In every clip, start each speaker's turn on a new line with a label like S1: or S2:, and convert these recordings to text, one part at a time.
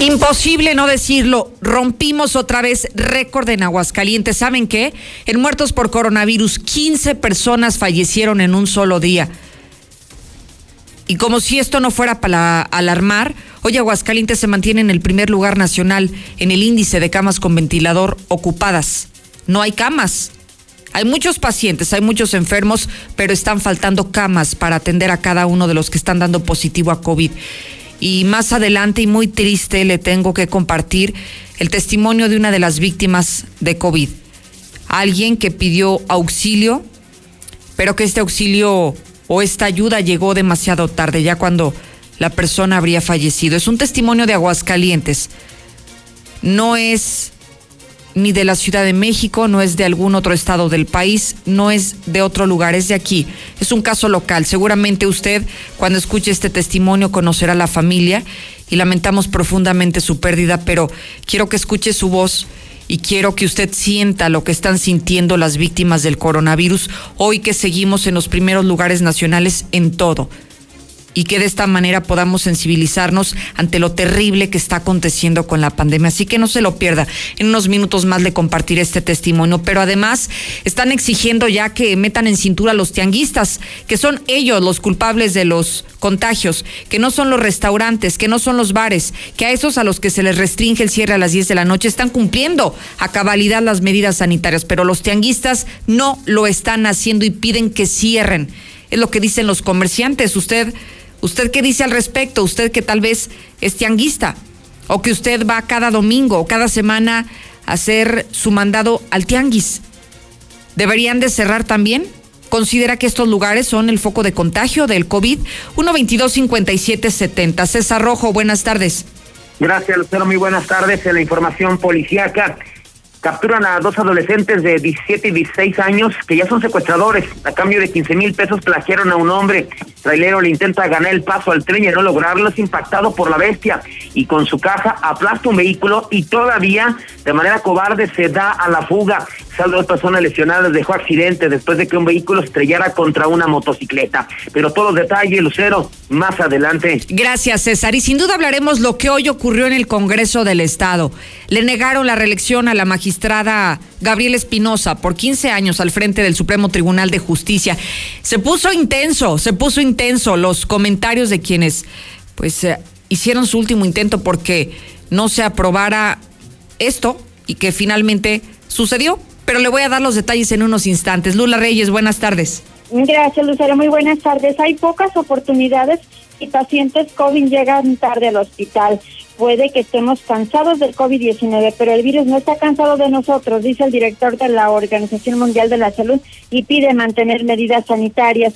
S1: Imposible no decirlo, rompimos otra vez récord en Aguascalientes. ¿Saben qué? En muertos por coronavirus, 15 personas fallecieron en un solo día. Y como si esto no fuera para alarmar, hoy Aguascalientes se mantiene en el primer lugar nacional en el índice de camas con ventilador ocupadas. No hay camas. Hay muchos pacientes, hay muchos enfermos, pero están faltando camas para atender a cada uno de los que están dando positivo a COVID. Y más adelante y muy triste le tengo que compartir el testimonio de una de las víctimas de COVID. Alguien que pidió auxilio, pero que este auxilio o esta ayuda llegó demasiado tarde, ya cuando la persona habría fallecido. Es un testimonio de Aguascalientes. No es ni de la Ciudad de México, no es de algún otro estado del país, no es de otro lugar, es de aquí. Es un caso local. Seguramente usted, cuando escuche este testimonio, conocerá a la familia y lamentamos profundamente su pérdida, pero quiero que escuche su voz y quiero que usted sienta lo que están sintiendo las víctimas del coronavirus hoy que seguimos en los primeros lugares nacionales en todo y que de esta manera podamos sensibilizarnos ante lo terrible que está aconteciendo con la pandemia. Así que no se lo pierda. En unos minutos más le compartiré este testimonio. Pero además están exigiendo ya que metan en cintura a los tianguistas, que son ellos los culpables de los contagios, que no son los restaurantes, que no son los bares, que a esos a los que se les restringe el cierre a las 10 de la noche están cumpliendo a cabalidad las medidas sanitarias, pero los tianguistas no lo están haciendo y piden que cierren. Es lo que dicen los comerciantes. Usted ¿Usted qué dice al respecto? Usted que tal vez es tianguista o que usted va cada domingo o cada semana a hacer su mandado al tianguis. ¿Deberían de cerrar también? ¿Considera que estos lugares son el foco de contagio del COVID? 122-5770. César Rojo, buenas tardes.
S2: Gracias, Lucero. Muy buenas tardes. En la información policíaca, capturan a dos adolescentes de 17 y 16 años que ya son secuestradores. A cambio de 15 mil pesos plagiaron a un hombre. Trailero le intenta ganar el paso al tren y no lograrlo es impactado por la bestia y con su caja aplasta un vehículo y todavía de manera cobarde se da a la fuga. Saldo de personas lesionadas dejó accidente después de que un vehículo estrellara contra una motocicleta. Pero todos los detalles, Lucero, más adelante.
S1: Gracias, César. Y sin duda hablaremos lo que hoy ocurrió en el Congreso del Estado. Le negaron la reelección a la magistrada Gabriela Espinosa por 15 años al frente del Supremo Tribunal de Justicia. Se puso intenso, se puso intenso los comentarios de quienes, pues, eh, hicieron su último intento porque no se aprobara esto y que finalmente sucedió pero le voy a dar los detalles en unos instantes. Lula Reyes, buenas tardes.
S3: Gracias, Lucero. Muy buenas tardes. Hay pocas oportunidades y pacientes COVID llegan tarde al hospital. Puede que estemos cansados del COVID-19, pero el virus no está cansado de nosotros, dice el director de la Organización Mundial de la Salud y pide mantener medidas sanitarias.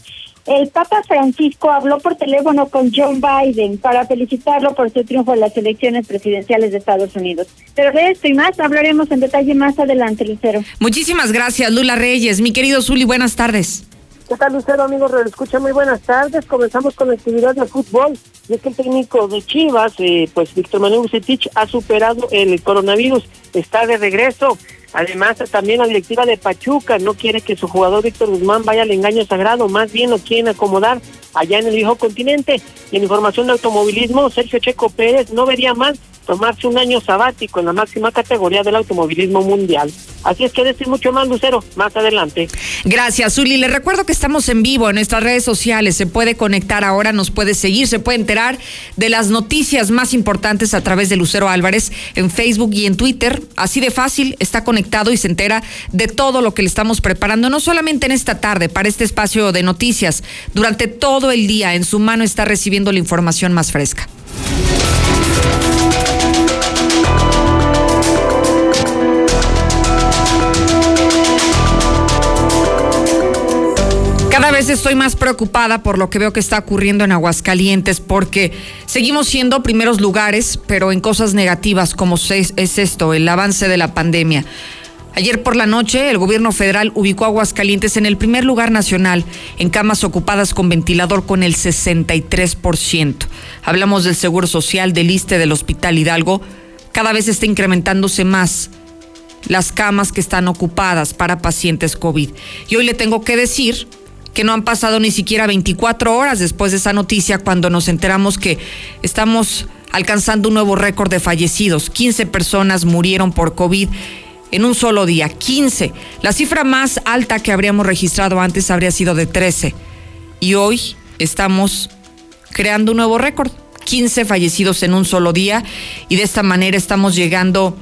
S3: El Papa Francisco habló por teléfono con John Biden para felicitarlo por su triunfo en las elecciones presidenciales de Estados Unidos. Pero de esto y más hablaremos en detalle más adelante, Lucero.
S1: Muchísimas gracias, Lula Reyes. Mi querido Zuli, buenas tardes.
S4: ¿Qué tal, Lucero, amigos? Escucha, muy buenas tardes. Comenzamos con la actividad de fútbol. Y es que el técnico de Chivas, eh, pues Víctor Manuel Bucetich, ha superado el coronavirus. Está de regreso. Además, también la directiva de Pachuca no quiere que su jugador Víctor Guzmán vaya al engaño sagrado, más bien lo quieren acomodar allá en el viejo continente. Y en información de automovilismo, Sergio Checo Pérez no vería mal tomarse un año sabático en la máxima categoría del automovilismo mundial. Así es que decir mucho más, Lucero, más adelante.
S1: Gracias, Zuli. Le recuerdo que estamos en vivo en nuestras redes sociales. Se puede conectar ahora, nos puede seguir, se puede enterar de las noticias más importantes a través de Lucero Álvarez en Facebook y en Twitter. Así de fácil, está conectado y se entera de todo lo que le estamos preparando, no solamente en esta tarde, para este espacio de noticias. Durante todo el día, en su mano está recibiendo la información más fresca. Vez estoy más preocupada por lo que veo que está ocurriendo en Aguascalientes, porque seguimos siendo primeros lugares, pero en cosas negativas como es, esto, el avance de la pandemia. Ayer por la noche, el gobierno federal ubicó a Aguascalientes en el primer lugar nacional en camas ocupadas con ventilador con el 63%. Hablamos del Seguro Social, del ISTE, del Hospital Hidalgo. Cada vez está incrementándose más las camas que están ocupadas para pacientes COVID. Y hoy le tengo que decir que no han pasado ni siquiera 24 horas después de esa noticia cuando nos enteramos que estamos alcanzando un nuevo récord de fallecidos. 15 personas murieron por COVID en un solo día, 15. La cifra más alta que habríamos registrado antes habría sido de 13. Y hoy estamos creando un nuevo récord, 15 fallecidos en un solo día y de esta manera estamos llegando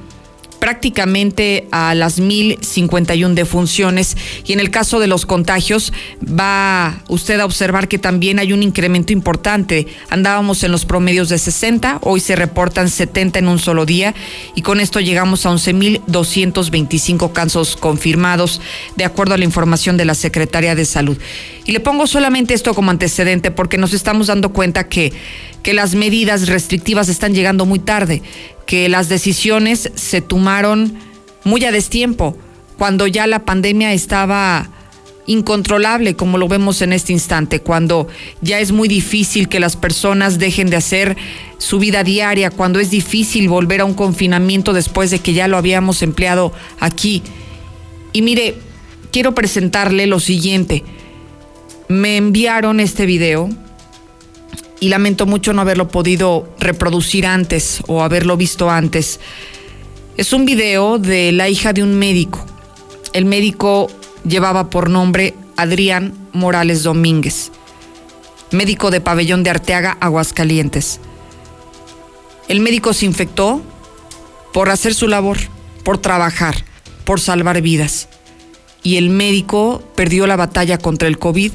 S1: prácticamente a las 1051 defunciones y en el caso de los contagios va usted a observar que también hay un incremento importante. Andábamos en los promedios de 60, hoy se reportan 70 en un solo día y con esto llegamos a 11.225 casos confirmados de acuerdo a la información de la Secretaría de Salud. Y le pongo solamente esto como antecedente porque nos estamos dando cuenta que, que las medidas restrictivas están llegando muy tarde que las decisiones se tomaron muy a destiempo, cuando ya la pandemia estaba incontrolable, como lo vemos en este instante, cuando ya es muy difícil que las personas dejen de hacer su vida diaria, cuando es difícil volver a un confinamiento después de que ya lo habíamos empleado aquí. Y mire, quiero presentarle lo siguiente. Me enviaron este video y lamento mucho no haberlo podido reproducir antes o haberlo visto antes. Es un video de la hija de un médico. El médico llevaba por nombre Adrián Morales Domínguez, médico de pabellón de Arteaga, Aguascalientes. El médico se infectó por hacer su labor, por trabajar, por salvar vidas. Y el médico perdió la batalla contra el COVID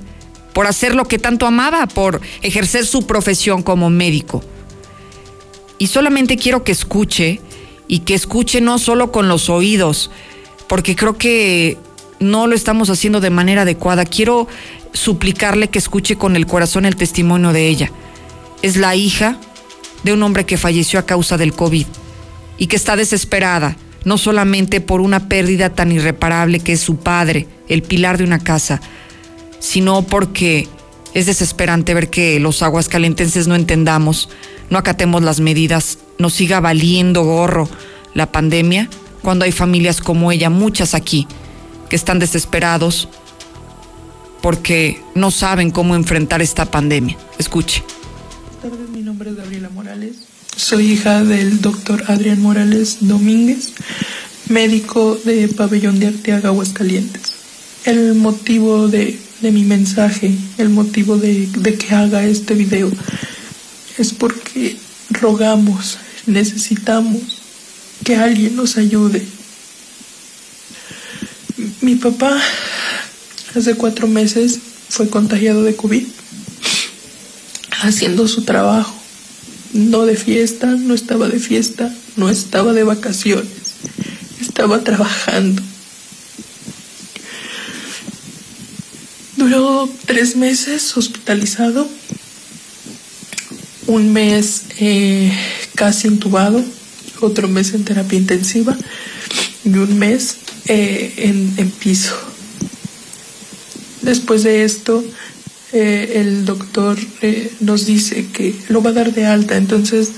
S1: por hacer lo que tanto amaba, por ejercer su profesión como médico. Y solamente quiero que escuche y que escuche no solo con los oídos, porque creo que no lo estamos haciendo de manera adecuada. Quiero suplicarle que escuche con el corazón el testimonio de ella. Es la hija de un hombre que falleció a causa del COVID y que está desesperada, no solamente por una pérdida tan irreparable que es su padre, el pilar de una casa, sino porque es desesperante ver que los aguascalentenses no entendamos, no acatemos las medidas, nos siga valiendo gorro la pandemia, cuando hay familias como ella, muchas aquí, que están desesperados porque no saben cómo enfrentar esta pandemia. Escuche.
S5: Buenas tardes, mi nombre es Gabriela Morales. Soy hija del doctor Adrián Morales Domínguez, médico de Pabellón de Arteaga, Aguascalientes. El motivo de de mi mensaje, el motivo de, que haga este video, es porque rogamos, necesitamos que alguien nos ayude. Mi papá hace cuatro meses fue contagiado de COVID, haciendo su trabajo, no de fiesta, no estaba de fiesta, no estaba de vacaciones, estaba trabajando. Duró tres meses hospitalizado, un mes eh, casi intubado, otro mes en terapia intensiva y un mes eh, en, piso. Después de esto, eh, el doctor nos dice que lo va a dar de alta, entonces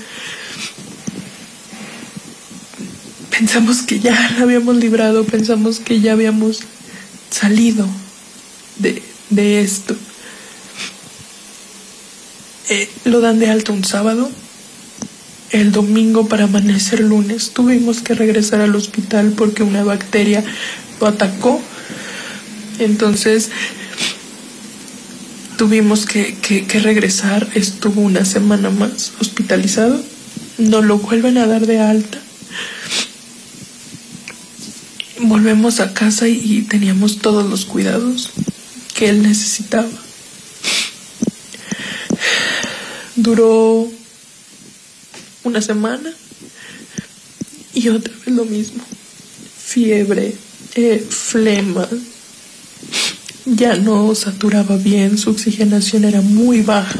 S5: pensamos que ya lo habíamos librado, pensamos que ya habíamos salido de, de esto. Eh, lo dan de alto un sábado. El domingo para amanecer lunes tuvimos que regresar al hospital porque una bacteria lo atacó. Entonces tuvimos que, que regresar. Estuvo una semana más hospitalizado. No lo vuelven a dar de alta. Volvemos a casa y teníamos todos los cuidados que él necesitaba. Duró una semana y otra vez lo mismo. Fiebre, eh, flema, ya no saturaba bien, su oxigenación era muy baja.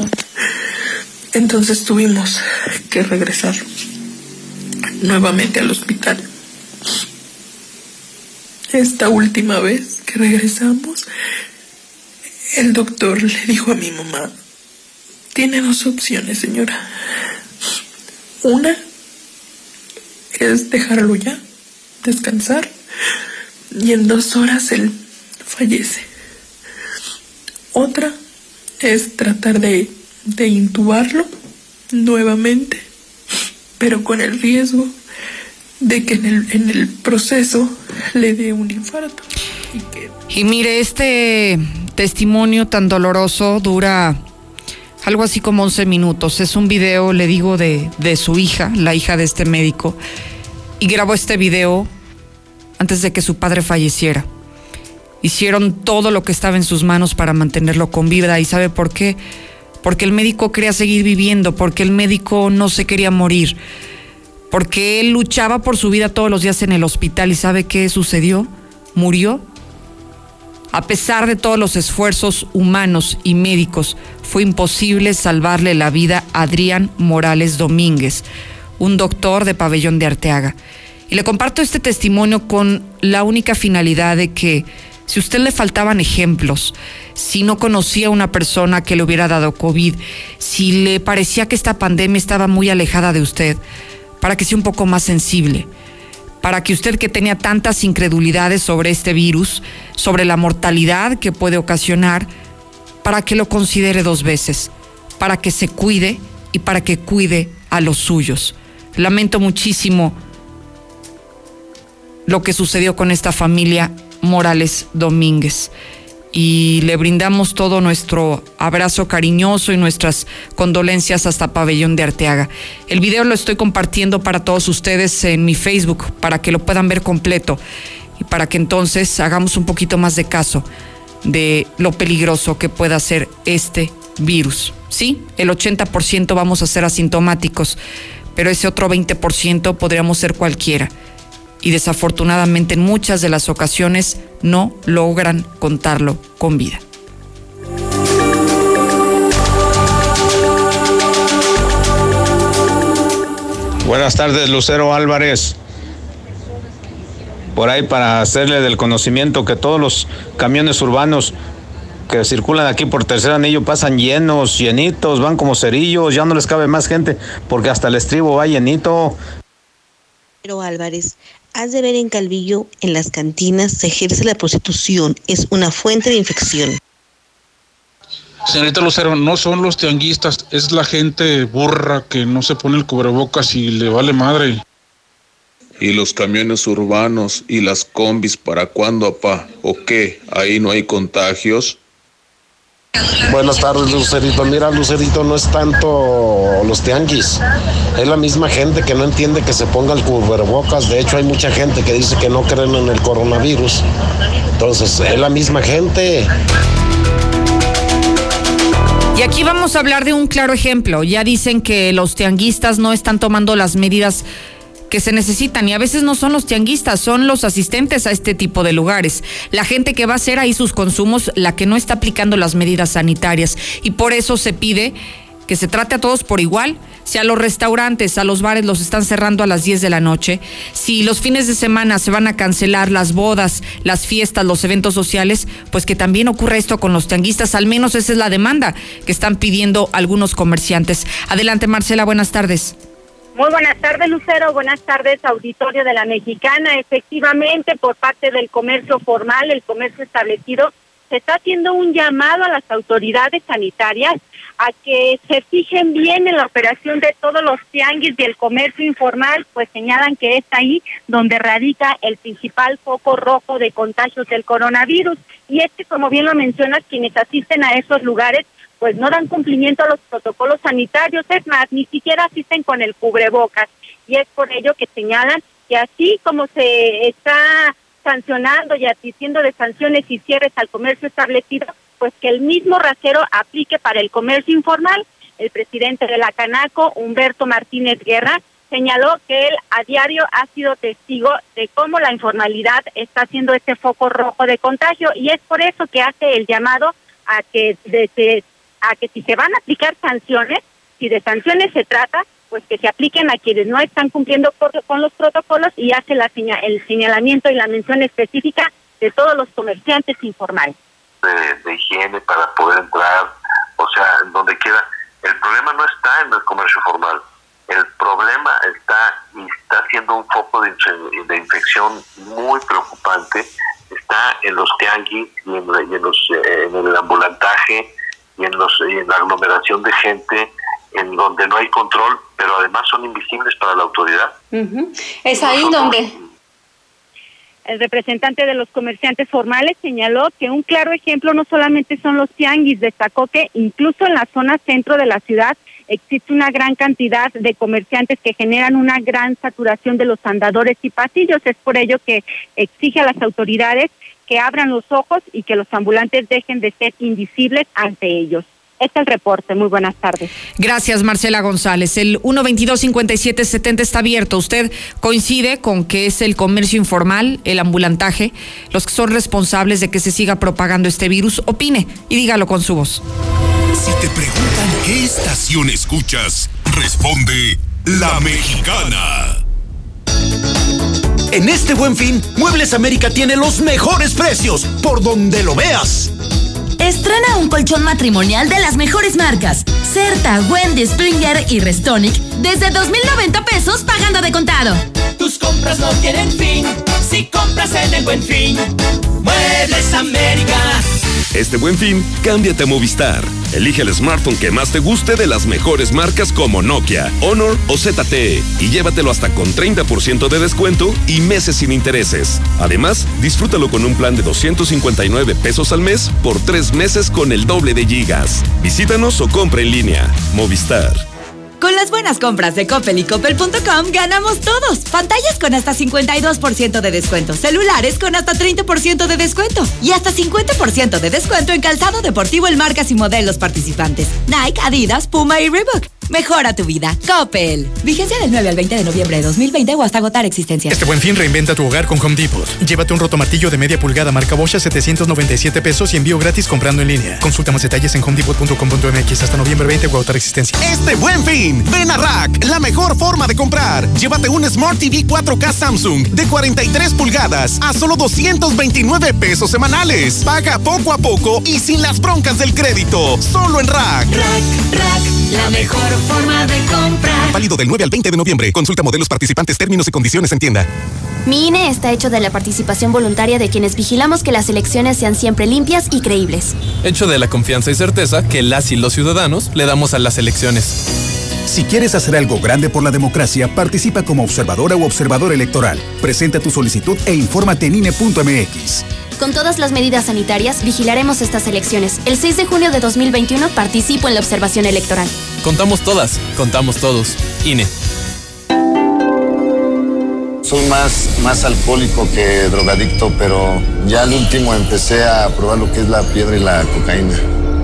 S5: Entonces tuvimos que regresar nuevamente al hospital. Esta última vez que regresamos, el doctor le dijo a mi mamá, tiene dos opciones, señora. Una es dejarlo ya, descansar, y en dos horas él fallece. Otra es tratar de, de intubarlo nuevamente pero con el riesgo de que en el, en el proceso le dé un infarto.
S1: Y, y mire, este testimonio tan doloroso dura algo así como 11 minutos. Es un video, le digo, de, de su hija, la hija de este médico, y grabó este video antes de que su padre falleciera. Hicieron todo lo que estaba en sus manos para mantenerlo con vida. ¿Y sabe por qué? Porque el médico quería seguir viviendo, porque el médico no se quería morir porque él luchaba por su vida todos los días en el hospital y ¿sabe qué sucedió? Murió. A pesar de todos los esfuerzos humanos y médicos, fue imposible salvarle la vida a Adrián Morales Domínguez, un doctor de pabellón de Arteaga. Y le comparto este testimonio con la única finalidad de que si a usted le faltaban ejemplos, si no conocía a una persona que le hubiera dado COVID, si le parecía que esta pandemia estaba muy alejada de usted, para que sea un poco más sensible, para que usted que tenía tantas incredulidades sobre este virus, sobre la mortalidad que puede ocasionar, para que lo considere dos veces, para que se cuide y para que cuide a los suyos. Lamento muchísimo lo que sucedió con esta familia Morales Domínguez y le brindamos todo nuestro abrazo cariñoso y nuestras condolencias hasta Pabellón de Arteaga. El video lo estoy compartiendo para todos ustedes en mi Facebook para que lo puedan ver completo y para que entonces hagamos un poquito más de caso de lo peligroso que pueda ser este virus. Sí, el 80% vamos a ser asintomáticos, pero ese otro 20% podríamos ser cualquiera y desafortunadamente en muchas de las ocasiones no logran contarlo con vida.
S6: Buenas tardes, Lucero Álvarez. Por ahí para hacerle del conocimiento que todos los camiones urbanos que circulan aquí por tercer anillo pasan llenos, llenitos, van como cerillos, ya no les cabe más gente porque hasta el estribo va llenito.
S7: Pero Álvarez, Has de ver en Calvillo, en las cantinas se ejerce la prostitución, es una fuente de infección.
S8: Señorita Lucero, no son los tianguistas, es la gente burra que no se pone el cubrebocas y le vale madre.
S9: ¿Y los camiones urbanos y las combis para cuándo, apá? ¿O qué? ¿Ahí no hay contagios?
S10: Buenas tardes, Lucerito. Mira, Lucerito, no es tanto los tianguis. Es la misma gente que no entiende que se ponga el cubrebocas. De hecho, hay mucha gente que dice que no creen en el coronavirus. Entonces, es la misma gente.
S1: Y aquí vamos a hablar de un claro ejemplo. Ya dicen que los tianguistas no están tomando las medidas que se necesitan y a veces no son los tianguistas, son los asistentes a este tipo de lugares. La gente que va a hacer ahí sus consumos, la que no está aplicando las medidas sanitarias. Y por eso se pide que se trate a todos por igual. Si a los restaurantes, a los bares los están cerrando a las 10 de la noche, si los fines de semana se van a cancelar las bodas, las fiestas, los eventos sociales, pues que también ocurra esto con los tianguistas. Al menos esa es la demanda que están pidiendo algunos comerciantes. Adelante, Marcela, buenas tardes.
S11: Muy buenas tardes, Lucero. Buenas tardes, auditorio de la Mexicana. Efectivamente, por parte del comercio formal, el comercio establecido, se está haciendo un llamado a las autoridades sanitarias a que se fijen bien en la operación de todos los tianguis y el comercio informal, pues señalan que es ahí donde radica el principal foco rojo de contagios del coronavirus. Y es que, como bien lo mencionas, quienes asisten a esos lugares pues no dan cumplimiento a los protocolos sanitarios, es más, ni siquiera asisten con el cubrebocas. Y es por ello que señalan que así como se está sancionando y asistiendo de sanciones y cierres al comercio establecido, pues que el mismo rasero aplique para el comercio informal. El presidente de la Canaco, Humberto Martínez Guerra, señaló que él a diario ha sido testigo de cómo la informalidad está haciendo este foco rojo de contagio y es por eso que hace el llamado a que desde a que si se van a aplicar sanciones, si de sanciones se trata, pues que se apliquen a quienes no están cumpliendo con los protocolos y hace la el señalamiento y la mención específica de todos los comerciantes informales.
S12: De, higiene para poder entrar, o sea, donde quiera. El problema no está en el comercio formal, el problema está y está siendo un foco de, de infección muy preocupante, está en los tianguis y en, en, los, eh, en el ambulantaje, y en, los, en la aglomeración de gente en donde no hay control, pero además son invisibles para la autoridad.
S11: Es ahí donde el representante de los comerciantes formales señaló que un claro ejemplo no solamente son los tianguis, destacó que incluso en la zona centro de la ciudad existe una gran cantidad de comerciantes que generan una gran saturación de los andadores y pasillos. Es por ello que exige a las autoridades que abran los ojos y que los ambulantes dejen de ser invisibles ante ellos. Este es el reporte. Muy buenas tardes.
S1: Gracias, Marcela González. El 122-5770 está abierto. ¿Usted coincide con que es el comercio informal, el ambulantaje, los que son responsables de que se siga propagando este virus? Opine y dígalo con su voz.
S13: Si te preguntan qué estación escuchas, responde La Mexicana.
S14: En este buen fin, Muebles América tiene los mejores precios, por donde lo veas.
S15: Estrena un colchón matrimonial de las mejores marcas. Certa, Wendy, Springer y Restonic desde 2.090 pesos pagando de contado.
S16: Tus compras no tienen fin si compras en el buen fin. Muebles América.
S17: Este buen fin, cámbiate a Movistar. Elige el smartphone que más te guste de las mejores marcas como Nokia, Honor o ZTE y llévatelo hasta con 30% de descuento y meses sin intereses. Además, disfrútalo con un plan de 259 pesos al mes por tres meses con el doble de gigas. Visítanos o compra en línea. Movistar.
S15: Con las buenas compras de Coppel y Coppel.com ganamos todos. Pantallas con hasta 52% de descuento, celulares con hasta 30% de descuento y hasta 50% de descuento en calzado deportivo en marcas y modelos participantes. Nike, Adidas, Puma y Reebok. Mejora tu vida. Coppel. Vigencia del 9 al 20 de noviembre de 2020 o hasta agotar existencia.
S18: Este buen fin reinventa tu hogar con Home Depot. Llévate un rotomartillo de media pulgada marca Bosch a 797 pesos y envío gratis comprando en línea. Consulta más detalles en homedepot.com.mx hasta noviembre 20 o agotar existencia.
S14: Este buen fin, ven a Rack, la mejor forma de comprar. Llévate un Smart TV 4K Samsung de 43 pulgadas a solo 229 pesos semanales. Paga poco a poco y sin las broncas del crédito. Solo en Rack.
S16: Rack, Rack, la mejor forma de comprar.
S14: Válido del 9 al 20 de noviembre. Consulta modelos participantes, términos y condiciones en tienda.
S19: Mi INE está hecho de la participación voluntaria de quienes vigilamos que las elecciones sean siempre limpias y creíbles.
S20: Hecho de la confianza y certeza que las y los ciudadanos le damos a las elecciones.
S21: Si quieres hacer algo grande por la democracia, participa como observadora o observador electoral. Presenta tu solicitud e infórmate en INE.mx.
S19: Con todas las medidas sanitarias, vigilaremos estas elecciones. El 6 de junio de 2021 participo en la observación electoral.
S20: Contamos todas, contamos todos. INE.
S22: Soy más, más alcohólico que drogadicto, pero ya al último empecé a probar lo que es la piedra y la cocaína.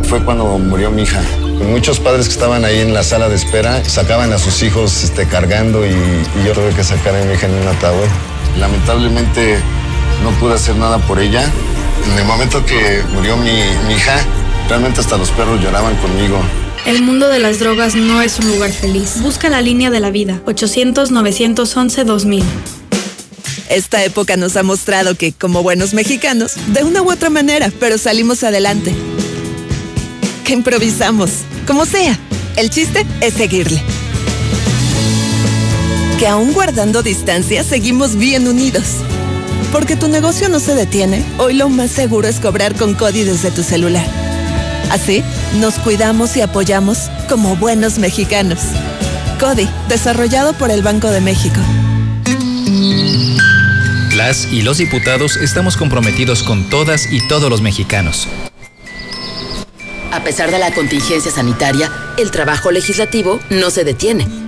S22: Fue cuando murió mi hija. Muchos padres que estaban ahí en la sala de espera sacaban a sus hijos este, cargando y, y yo tuve que sacar a mi hija en un ataúd. Lamentablemente no pude hacer nada por ella. En el momento que murió mi, mi hija, realmente hasta los perros lloraban conmigo.
S23: El mundo de las drogas no es un lugar feliz. Busca la línea de la vida. 800-911-2000.
S24: Esta época nos ha mostrado que, como buenos mexicanos, de una u otra manera, pero salimos adelante. Que improvisamos, como sea. El chiste es seguirle. Que aún guardando distancia, seguimos bien unidos. Porque tu negocio no se detiene, hoy lo más seguro es cobrar con CODI desde tu celular. Así, nos cuidamos y apoyamos como buenos mexicanos. CODI, desarrollado por el Banco de México.
S25: Las y los diputados estamos comprometidos con todas y todos los mexicanos.
S26: A pesar de la contingencia sanitaria, el trabajo legislativo no se detiene.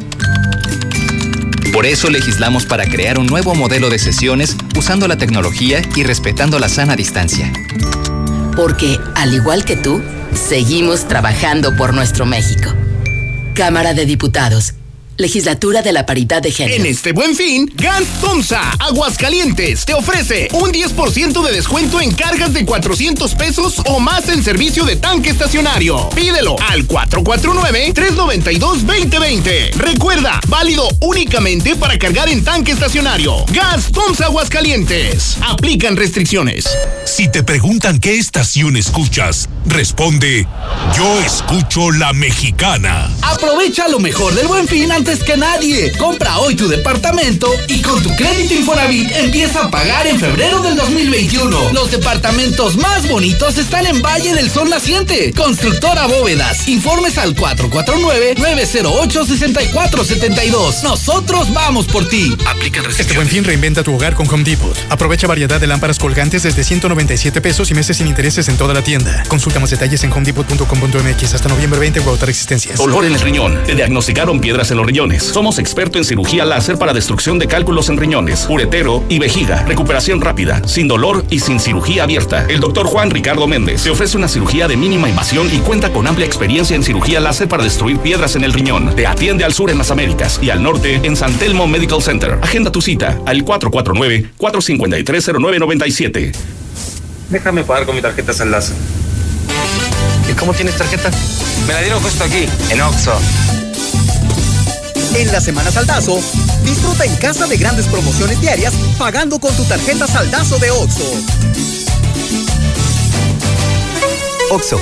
S25: Por eso legislamos para crear un nuevo modelo de sesiones usando la tecnología y respetando la sana distancia.
S26: Porque, al igual que tú, seguimos trabajando por nuestro México. Cámara de Diputados. Legislatura de la Paridad de Género.
S14: En este buen fin, Gans Tomsa Aguascalientes te ofrece un 10% de descuento en cargas de 400 pesos o más en servicio de tanque estacionario. Pídelo al 449-392-2020. Recuerda, válido únicamente para cargar en tanque estacionario. Gas Tomsa Aguascalientes. Aplican restricciones.
S13: Si te preguntan qué estación escuchas, Responde, yo escucho la mexicana.
S27: Aprovecha lo mejor del buen fin antes que nadie. Compra hoy tu departamento y con tu crédito Infonavit empieza a pagar en febrero del 2021. Los departamentos más bonitos están en Valle del Sol Naciente. Constructora Bóvedas. Informes al 449-908-6472. Nosotros vamos por ti. Aplica el
S18: Este buen fin reinventa tu hogar con Home Depot. Aprovecha variedad de lámparas colgantes desde 197 pesos y meses sin intereses en toda la tienda. Consulta más detalles en homedepot.com.mx hasta noviembre 20 o agotar existencias.
S28: Dolor en el riñón. Te diagnosticaron piedras en los riñones. Somos expertos en cirugía láser para destrucción de cálculos en riñones, uretero y vejiga. Recuperación rápida, sin dolor y sin cirugía abierta. El doctor Juan Ricardo Méndez te ofrece una cirugía de mínima invasión y cuenta con amplia experiencia en cirugía láser para destruir piedras en el riñón. Te atiende al sur en las Américas y al norte en San Telmo Medical Center. Agenda tu cita al 449-453-0997.
S29: Déjame pagar con mi tarjeta Saldazo.
S30: ¿Y cómo tienes tarjeta? Me la dieron justo aquí, en Oxxo.
S31: En la Semana Saldazo, disfruta en casa de grandes promociones diarias pagando con tu tarjeta Saldazo de Oxxo.
S32: Oxo,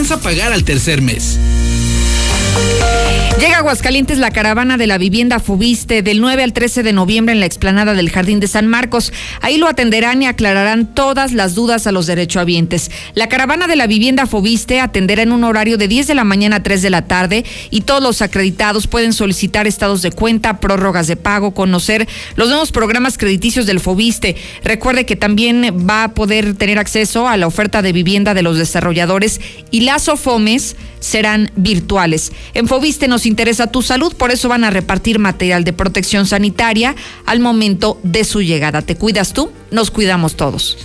S27: a pagar al tercer mes.
S1: Llega a Aguascalientes la caravana de la vivienda Fubiste del 9 al 13 de noviembre en la explanada del Jardín de San Marcos. Ahí lo atenderán y aclararán todas las dudas a los derechohabientes. La caravana de la vivienda Fubiste atenderá en un horario de 10 de la mañana a 3 de la tarde y todos los acreditados pueden solicitar estados de cuenta, prórrogas de pago, conocer los nuevos programas crediticios del Fobiste. Recuerde que también va a poder tener acceso a la oferta de vivienda de los desarrolladores y las OFOMES serán virtuales. En Fobiste nos interesa tu salud, por eso van a repartir material de protección sanitaria al momento de su llegada. ¿Te cuidas tú? Nos cuidamos todos.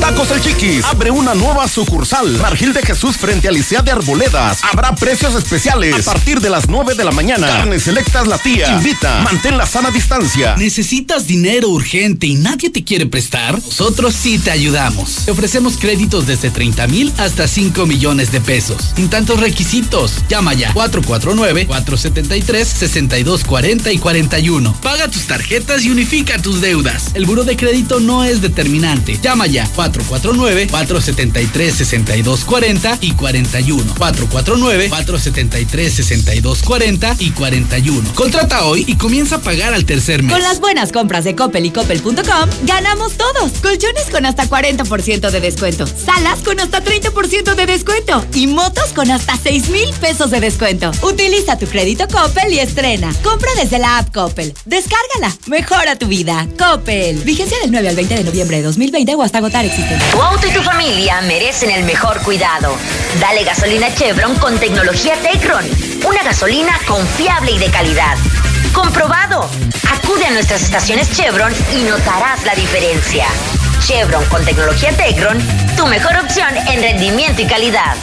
S33: Tacos El Chiquis abre una nueva sucursal. Margil de Jesús frente a Licea de Arboledas. Habrá precios especiales a partir de las 9 de la mañana. Carnes selectas la tía. Invita. Mantén la sana distancia.
S27: ¿Necesitas dinero urgente y nadie te quiere prestar? Nosotros sí te ayudamos. Te ofrecemos créditos desde 30 mil hasta 5 millones de pesos. Sin tantos requisitos. Llama ya. 449-473-6240 y 41. Paga tus tarjetas y unifica tus deudas. El buro de crédito no es determinante. Llama ya. 449-473-6240 y 41. 449-473-6240 y 41. Contrata hoy y comienza a pagar al tercer mes.
S15: Con las buenas compras de Coppel y Coppel.com, ganamos todos. Colchones con hasta 40% de descuento. Salas con hasta 30% de descuento. Y motos con hasta 6 mil pesos de descuento. Utiliza tu crédito Coppel y estrena. Compra desde la app Coppel. Descárgala. Mejora tu vida. Coppel. Vigencia del 9 al 20 de noviembre de 2020 o hasta agotar existencia.
S34: Tu auto y tu familia merecen el mejor cuidado. Dale gasolina Chevron con tecnología Tecron. Una gasolina confiable y de calidad. Comprobado. Acude a nuestras estaciones Chevron y notarás la diferencia. Chevron con tecnología Tecron, tu mejor opción en rendimiento y calidad.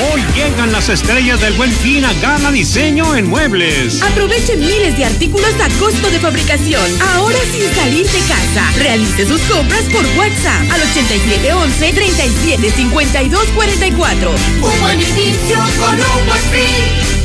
S35: Hoy llegan las estrellas del buen fin a Gana Diseño en Muebles.
S36: Aprovechen miles de artículos a costo de fabricación. Ahora sin salir de casa. Realice sus compras por WhatsApp al 8711 375244.
S16: Un buen inicio con un buen fin.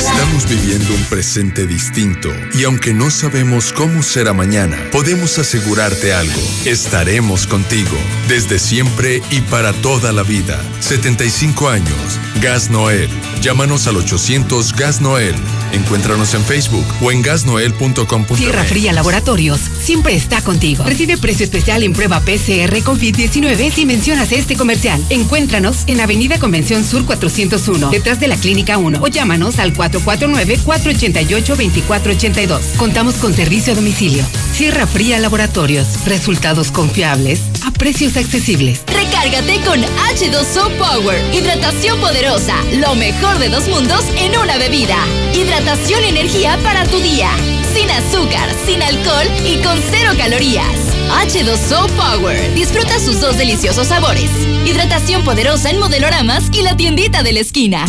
S37: Estamos viviendo un presente distinto y aunque no sabemos cómo será mañana, podemos asegurarte algo. Estaremos contigo desde siempre y para toda la vida. 75 años. Gas Noel. Llámanos al 800 Gas Noel. Encuéntranos en Facebook o en gasnoel.com.
S38: Tierra Fría Laboratorios siempre está contigo. Recibe precio especial en prueba PCR COVID-19 si mencionas este comercial. Encuéntranos en Avenida Convención Sur 401, detrás de la Clínica 1 o llámanos al 449-488-2482. Contamos con servicio a domicilio. Sierra Fría Laboratorios. Resultados confiables a precios accesibles.
S39: Recárgate con H2O Power. Hidratación poderosa. Lo mejor de dos mundos en una bebida. Hidratación y energía para tu día. Sin azúcar, sin alcohol y con cero calorías. H2O Power. Disfruta sus dos deliciosos sabores. Hidratación poderosa en modeloramas y la tiendita de la esquina.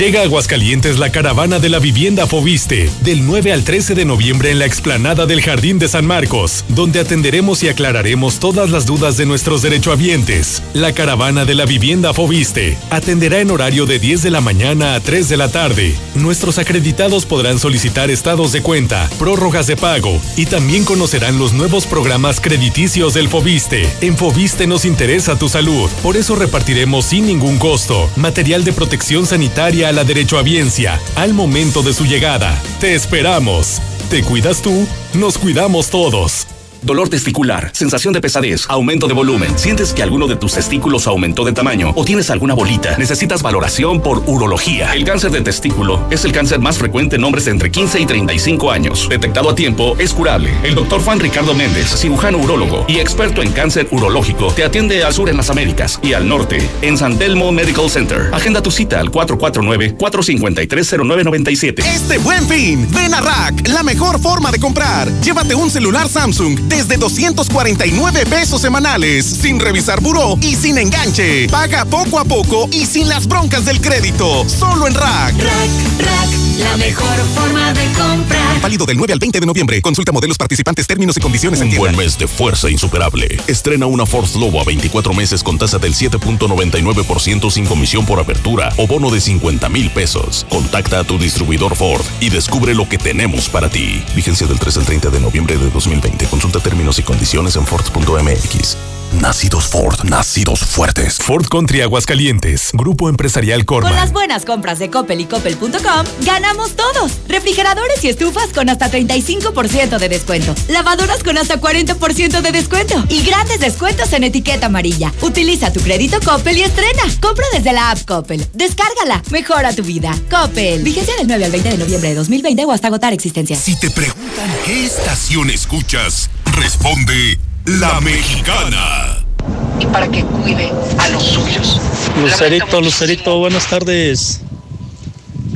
S40: Llega a Aguascalientes la caravana de la vivienda Fobiste, del 9 al 13 de noviembre en la explanada del Jardín de San Marcos, donde atenderemos y aclararemos todas las dudas de nuestros derechohabientes. La caravana de la vivienda Fobiste atenderá en horario de 10 de la mañana a 3 de la tarde. Nuestros acreditados podrán solicitar estados de cuenta, prórrogas de pago y también conocerán los nuevos programas crediticios del Fobiste. En Fobiste nos interesa tu salud, por eso repartiremos sin ningún costo material de protección sanitaria a la derechohabiencia al momento de su llegada. Te esperamos. ¿Te cuidas tú? Nos cuidamos todos.
S28: Dolor testicular, sensación de pesadez, aumento de volumen. ¿Sientes que alguno de tus testículos aumentó de tamaño o tienes alguna bolita? Necesitas valoración por urología. El cáncer de testículo es el cáncer más frecuente en hombres entre 15 y 35 años. Detectado a tiempo, es curable. El doctor Juan Ricardo Méndez, cirujano urólogo y experto en cáncer urológico, te atiende al sur en las Américas y al norte en San Telmo Medical Center. Agenda tu cita al 449-453-0997.
S14: Este buen fin, ven a Rack, la mejor forma de comprar. Llévate un celular Samsung desde 249 pesos semanales, sin revisar buró y sin enganche. Paga poco a poco y sin las broncas del crédito. Solo en Rack.
S16: Rack, Rack, la mejor forma de comprar.
S14: Válido del 9 al 20 de noviembre. Consulta modelos participantes, términos y condiciones en
S33: Un
S14: tienda.
S33: buen mes de fuerza insuperable. Estrena una Ford Lobo a 24 meses con tasa del 7.99% sin comisión por apertura o bono de 50 mil pesos. Contacta a tu distribuidor Ford y descubre lo que tenemos para ti. Vigencia del 3 al 30 de noviembre de 2020. Consulta términos y condiciones en Ford.mx. Nacidos Ford, nacidos fuertes.
S40: Ford Country Aguascalientes, Grupo Empresarial
S15: Con
S40: Corman.
S15: las buenas compras de Coppel y Coppel.com, ganamos todos. Refrigeradores y estufas con hasta 35% de descuento. Lavadoras con hasta 40% de descuento. Y grandes descuentos en etiqueta amarilla. Utiliza tu crédito Coppel y estrena. Compra desde la app Coppel. Descárgala. Mejora tu vida. Coppel. Vigencia del 9 al 20 de noviembre de 2020 o hasta agotar existencia.
S13: Si te preguntan qué estación escuchas, responde La Mexicana.
S41: y para que cuide a los suyos.
S42: Lucerito, Lucerito, buenas tardes.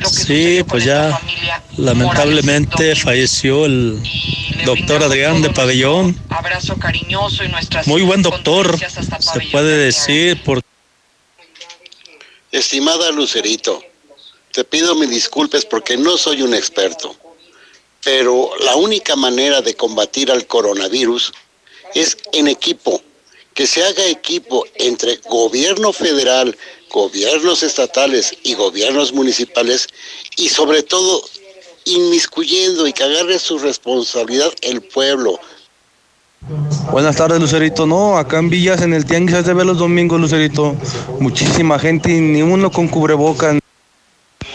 S42: Sí, pues ya lamentablemente falleció el doctor Adrián de Pabellón.
S41: Abrazo cariñoso y nuestras
S42: Muy buen doctor, se puede
S41: de
S42: decir, porque
S43: Estimada Lucerito, te pido mis disculpas porque no soy un experto, pero la única manera de combatir al coronavirus es en equipo, que se haga equipo entre gobierno federal, gobiernos estatales y gobiernos municipales y sobre todo inmiscuyendo y que agarre su responsabilidad el pueblo,
S44: Buenas tardes, Lucerito. No, acá en Villas, en el Tianguis, has de ver los domingos, Lucerito. Muchísima gente y ni uno con cubrebocas.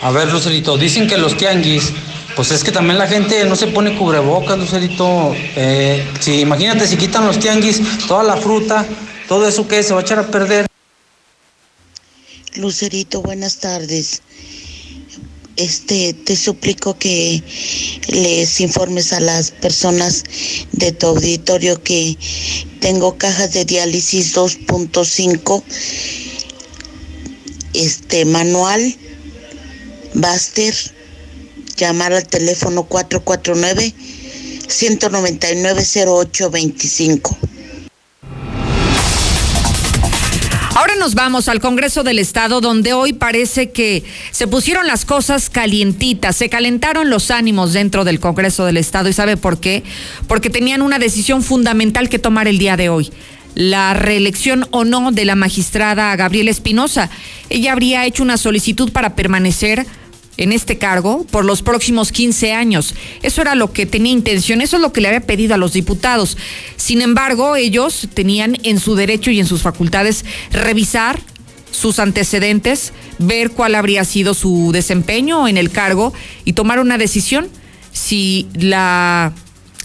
S45: A ver, Lucerito, dicen que los tianguis, pues es que también la gente no se pone cubrebocas, Lucerito. Eh, si imagínate, si quitan los tianguis, toda la fruta, todo eso que se va a echar a perder.
S46: Lucerito, buenas tardes. Este, te suplico que les informes a las personas de tu auditorio que tengo cajas de diálisis 2.5, este manual, Baster, llamar al teléfono 449 199 0825.
S1: Ahora nos vamos al Congreso del Estado, donde hoy parece que se pusieron las cosas calientitas, se calentaron los ánimos dentro del Congreso del Estado. ¿Y sabe por qué? Porque tenían una decisión fundamental que tomar el día de hoy. La reelección o no de la magistrada Gabriela Espinosa. Ella habría hecho una solicitud para permanecer en este cargo por los próximos 15 años. Eso era lo que tenía intención, eso es lo que le había pedido a los diputados. Sin embargo, ellos tenían en su derecho y en sus facultades revisar sus antecedentes, ver cuál habría sido su desempeño en el cargo y tomar una decisión si la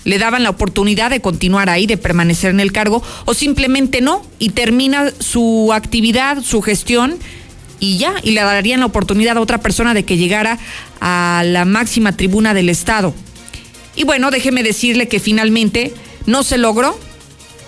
S1: le daban la oportunidad de continuar ahí, de permanecer en el cargo, o simplemente no, y termina su actividad, su gestión, y ya, y le darían la oportunidad a otra persona de que llegara a la máxima tribuna del Estado. Y bueno, déjeme decirle que finalmente no se logró.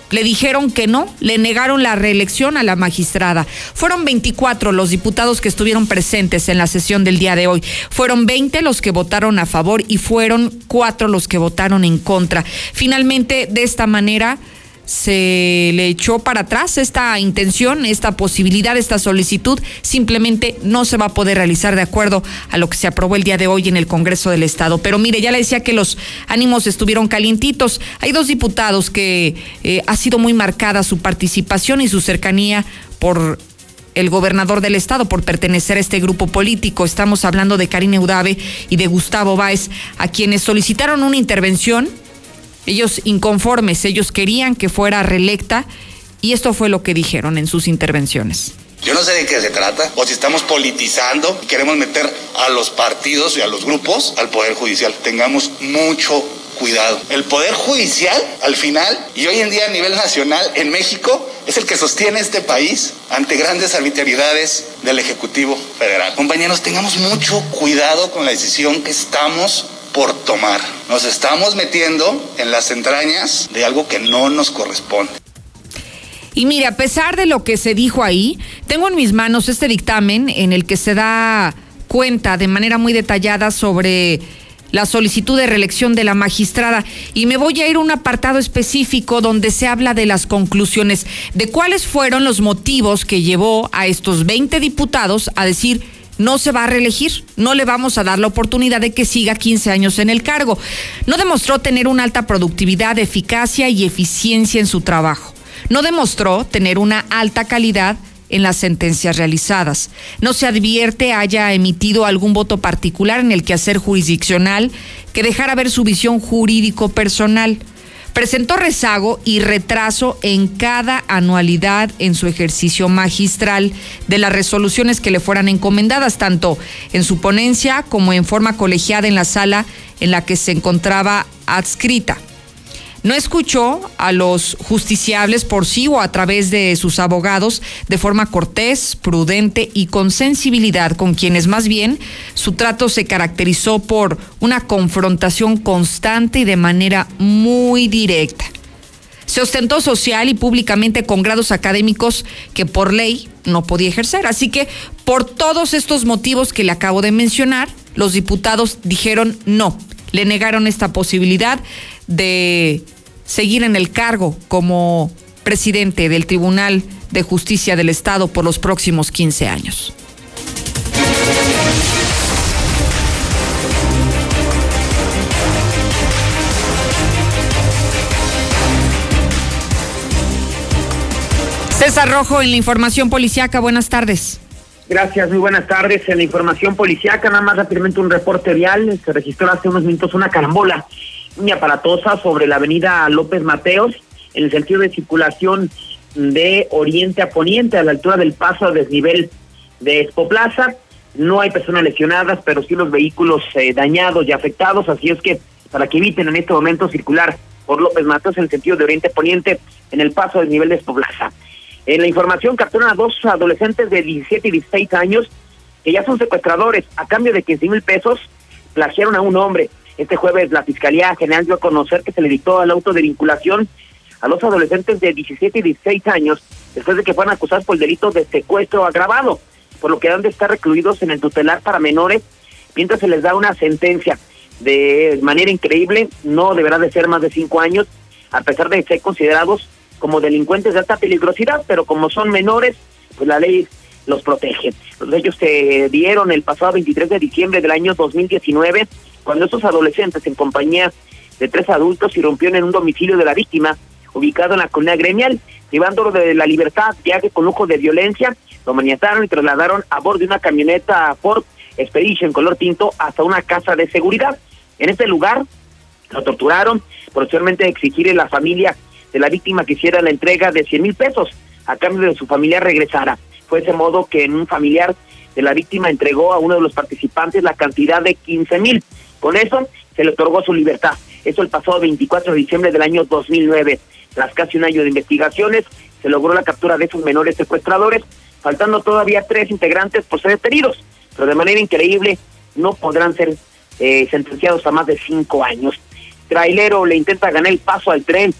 S1: le dijeron que no, le negaron la reelección a la magistrada. Fueron 24 los diputados que estuvieron presentes en la sesión del día de hoy. Fueron 20 los que votaron a favor y fueron 4 los que votaron en contra. Finalmente, de esta manera se le echó para atrás esta intención, esta posibilidad, esta solicitud, simplemente no se va a poder realizar de acuerdo a lo que se aprobó el día de hoy en el Congreso del Estado. Pero mire, ya le decía que los ánimos estuvieron calientitos. Hay dos diputados que eh, ha sido muy marcada su participación y su cercanía por el gobernador del estado por pertenecer a este grupo político. Estamos hablando de Karine Udave y de Gustavo Báez, a quienes solicitaron una intervención ellos inconformes, ellos querían que fuera reelecta y esto fue lo que dijeron en sus intervenciones.
S47: Yo no sé de qué se trata, o si estamos politizando y queremos meter a los partidos y a los grupos al Poder Judicial. Tengamos mucho cuidado. El Poder Judicial, al final, y hoy en día a nivel nacional en México, es el que sostiene este país ante grandes arbitrariedades del Ejecutivo Federal. Compañeros, tengamos mucho cuidado con la decisión que estamos por tomar. Nos estamos metiendo en las entrañas de algo que no nos corresponde.
S1: Y mire, a pesar de lo que se dijo ahí, tengo en mis manos este dictamen en el que se da cuenta de manera muy detallada sobre la solicitud de reelección de la magistrada y me voy a ir a un apartado específico donde se habla de las conclusiones, de cuáles fueron los motivos que llevó a estos 20 diputados a decir no se va a reelegir, no le vamos a dar la oportunidad de que siga 15 años en el cargo. No demostró tener una alta productividad, eficacia y eficiencia en su trabajo. No demostró tener una alta calidad en las sentencias realizadas. No se advierte haya emitido algún voto particular en el quehacer jurisdiccional que dejara ver su visión jurídico personal presentó rezago y retraso en cada anualidad en su ejercicio magistral de las resoluciones que le fueran encomendadas, tanto en su ponencia como en forma colegiada en la sala en la que se encontraba adscrita. No escuchó a los justiciables por sí o a través de sus abogados de forma cortés, prudente y con sensibilidad, con quienes más bien su trato se caracterizó por una confrontación constante y de manera muy directa. Se ostentó social y públicamente con grados académicos que por ley no podía ejercer. Así que por todos estos motivos que le acabo de mencionar, los diputados dijeron no, le negaron esta posibilidad de seguir en el cargo como presidente del Tribunal de Justicia del Estado por los próximos 15 años. César Rojo en la información policiaca, buenas tardes.
S2: Gracias, muy buenas tardes. En la información policiaca, nada más rápidamente un reporte vial. Se registró hace unos minutos una carambola muy aparatosa sobre la avenida López Mateos, en el sentido de circulación de oriente a poniente, a la altura del paso a desnivel de Expo Plaza. No hay personas lesionadas, pero sí los vehículos eh, dañados y afectados, así es que para que eviten en este momento circular por López Mateos en el sentido de oriente a poniente en el paso a desnivel de Expo Plaza. En la información capturan a dos adolescentes de 17 y 16 años que ya son secuestradores. A cambio de 15 mil pesos, plagiaron a un hombre. Este jueves la Fiscalía General dio a conocer que se le dictó al auto de vinculación a los adolescentes de 17 y 16 años después de que fueran acusados por el delito de secuestro agravado, por lo que han de estar recluidos en el tutelar para menores mientras se les da una sentencia. De manera increíble, no deberá de ser más de cinco años, a pesar de ser considerados como delincuentes de alta peligrosidad, pero como son menores, pues la ley los protege. Los hechos se dieron el pasado 23 de diciembre del año 2019 cuando estos adolescentes en compañía de tres adultos irrumpieron en un domicilio de la víctima ubicado en la colina gremial, llevándolo de la libertad, viaje con lujo de violencia, lo maniataron y trasladaron a bordo de una camioneta Ford Expedition color tinto hasta una casa de seguridad. En este lugar lo torturaron, posteriormente exigirle a la familia de la víctima que hiciera la entrega de 100 mil pesos a cambio de su familia regresara. Fue ese modo que un familiar de la víctima entregó a uno de los participantes la cantidad de 15 mil. Con eso se le otorgó su libertad. Eso el pasado 24 de diciembre del año 2009. Tras casi un año de investigaciones, se logró la captura de esos menores secuestradores, faltando todavía tres integrantes por ser detenidos. Pero de manera increíble, no podrán ser eh, sentenciados a más de cinco años. Trailero le intenta ganar el paso al tren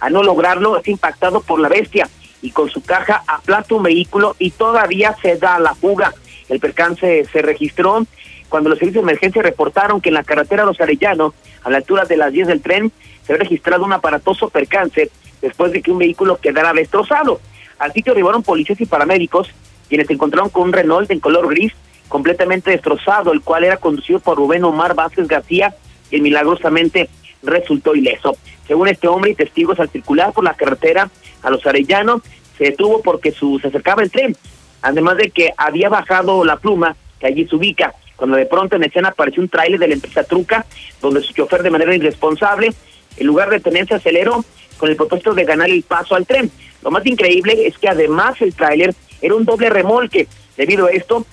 S2: A no lograrlo, es impactado por la bestia y con su caja aplasta un vehículo y todavía se da la fuga. El percance se registró cuando los servicios de emergencia reportaron que en la carretera Los Arellanos, a la altura de las 10 del tren, se había registrado un aparatoso percance después de que un vehículo quedara destrozado. Al sitio arribaron policías y paramédicos, quienes se encontraron con un Renault en color gris completamente destrozado, el cual era conducido por Rubén Omar Vázquez García, y milagrosamente resultó ileso. Según este hombre y testigos al circular por la carretera a los Arellanos, se detuvo porque su, se acercaba el tren, además de que había bajado la pluma que allí se ubica, cuando de pronto en escena apareció un tráiler de la empresa Truca, donde su chofer de manera irresponsable, en lugar de detenerse, aceleró con el propósito de ganar el paso al tren. Lo más increíble es que además el tráiler era un doble remolque. Debido a esto,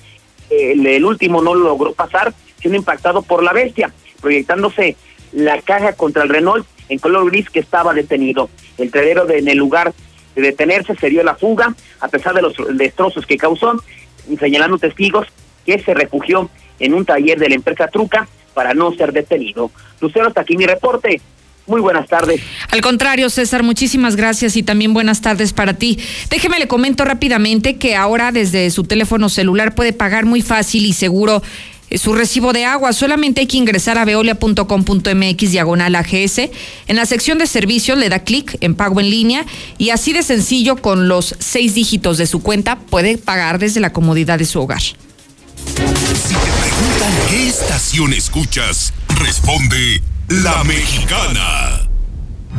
S2: el, último no logró pasar, siendo impactado por la bestia, proyectándose la caja contra el Renault en color gris que estaba detenido. El trailero de, en el lugar de detenerse se dio la fuga, a pesar de los destrozos que causó, señalando testigos que se refugió en un taller de la empresa Truca para no ser detenido. Lucero, hasta aquí mi reporte. Muy buenas tardes.
S1: Al contrario, César, muchísimas gracias y también buenas tardes para ti. Déjeme le comento rápidamente que ahora desde su teléfono celular puede pagar muy fácil y seguro eh, su recibo de agua. Solamente hay que ingresar a veolia.com.mx diagonal AGS. En la sección de servicios le da clic en pago en línea y así de sencillo con los seis dígitos de su cuenta puede pagar desde la comodidad de su hogar.
S13: Qué estación escuchas, responde La Mexicana.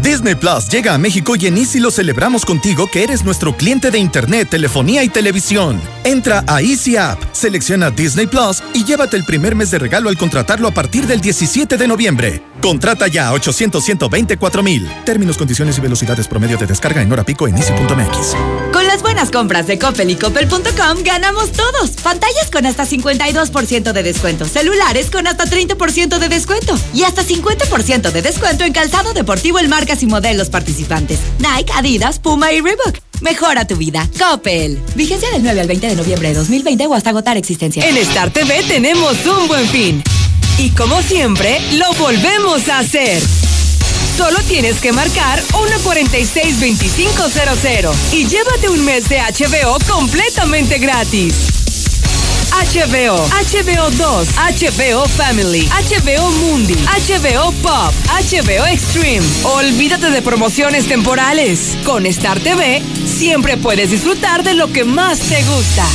S48: Disney Plus llega a México y en Easy lo celebramos contigo que eres nuestro cliente de internet, telefonía y televisión. Entra a Easy App, selecciona Disney Plus y llévate el primer mes de regalo al contratarlo a partir del 17 de noviembre. Contrata ya 800 124 mil. Términos, condiciones y velocidades promedio de descarga en hora pico en easy.mx.
S15: Con las buenas compras de Coppel y Coppel.com ganamos todos. Pantallas con hasta 52% de descuento, celulares con hasta 30% de descuento y hasta 50% de descuento en calzado deportivo el marcas y modelos participantes. Nike, Adidas, Puma y Reebok. Mejora tu vida. Coppel. Vigencia del 9 al 20 de noviembre de 2020 o hasta agotar existencia.
S49: En Star TV tenemos un buen fin. Y como siempre, lo volvemos a hacer. Solo tienes que marcar 146-2500 y llévate un mes de HBO completamente gratis. HBO, HBO 2, HBO Family, HBO Mundi, HBO Pop, HBO Extreme. Olvídate de promociones temporales. Con Star TV siempre puedes disfrutar de lo que más te gusta.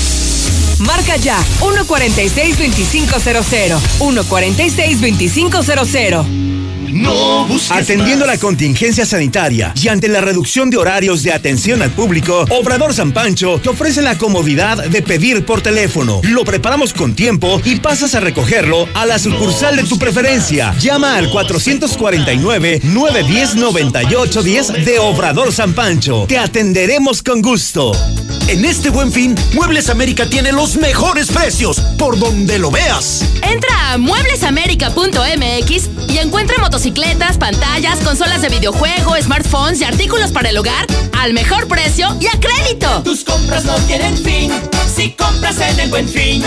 S49: Marca ya 146-2500. 146-2500.
S50: No Atendiendo la contingencia sanitaria y ante la reducción de horarios de atención al público, Obrador San Pancho te ofrece la comodidad de pedir por teléfono. Lo preparamos con tiempo y pasas a recogerlo a la sucursal de tu preferencia. Llama al 449-910-9810 de Obrador San Pancho. Te atenderemos con gusto.
S51: En este buen fin, Muebles América tiene los mejores precios, por donde lo veas.
S19: Entra a mueblesamerica.mx y encuentra motocicletas, pantallas, consolas de videojuego, smartphones y artículos para el hogar al mejor precio y a crédito.
S16: Tus compras no tienen fin si compras en el buen fin.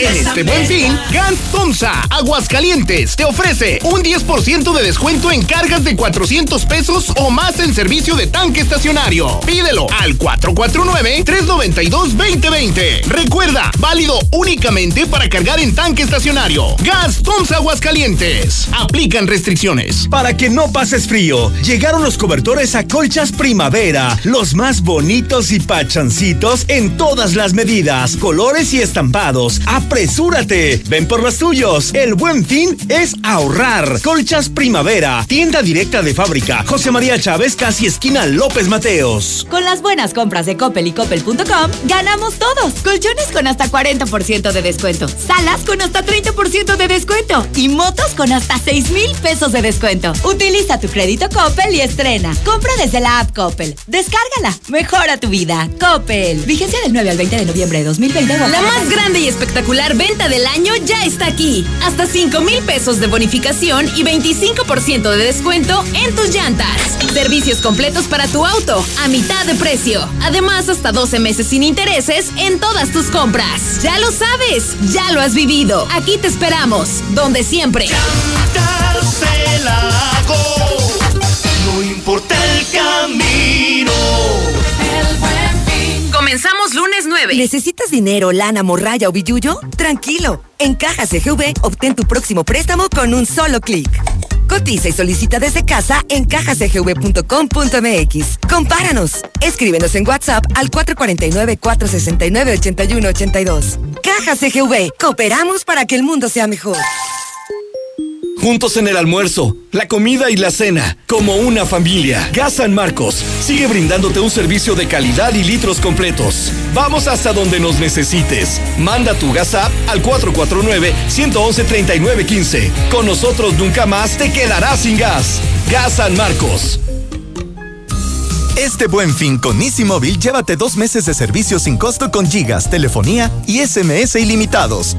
S14: En este buen fin, Gans Tomsa Aguascalientes te ofrece un 10% de descuento en cargas de 400 pesos o más en servicio de tanque estacionario. Pídelo al 449-392-2020. Recuerda, válido únicamente para cargar en tanque estacionario. Gas Tomsa Aguascalientes. Aplican restricciones.
S50: Para que no pases frío, llegaron los cobertores a colchas primavera, los más bonitos y pachancitos en todas las medidas, colores y estampados. ¡Apresúrate! Ven por los tuyos. El buen fin es ahorrar. Colchas primavera, tienda directa de fábrica. José María Chávez, casi esquina López Mateos.
S15: Con las buenas compras de Coppel y Coppel.com, ganamos todos. Colchones con hasta 40% de descuento. Salas con hasta 30% de descuento. Y motos con hasta 6 mil pesos de descuento. Utiliza tu crédito Coppel y estrena. Compra desde la app Coppel. Descárgala. Mejora tu vida. Coppel. Vigencia del 9 al 20 de noviembre de 2020.
S19: La más grande y espectacular venta del año ya está aquí. Hasta 5 mil pesos de bonificación y 25% de descuento en tus llantas. Servicios completos para tu auto a mitad de precio. Además, hasta 12 meses sin intereses en todas tus compras. Ya lo sabes, ya lo has vivido. Aquí te esperamos, donde siempre.
S16: No importa el camino.
S19: Comenzamos lunes 9.
S15: ¿Necesitas dinero, lana, morralla o billuyo? Tranquilo. En Caja CGV, obtén tu próximo préstamo con un solo clic. Cotiza y solicita desde casa en cajacgv.com.mx. Compáranos. Escríbenos en WhatsApp al 449-469-8182. Caja CGV. Cooperamos para que el mundo sea mejor.
S28: Juntos en el almuerzo, la comida y la cena, como una familia. Gas San Marcos sigue brindándote un servicio de calidad y litros completos. Vamos hasta donde nos necesites. Manda tu gas app al 449-111-3915. Con nosotros nunca más te quedarás sin gas. Gas San Marcos.
S52: Este buen fin con Easy llévate dos meses de servicio sin costo con gigas, telefonía y SMS ilimitados.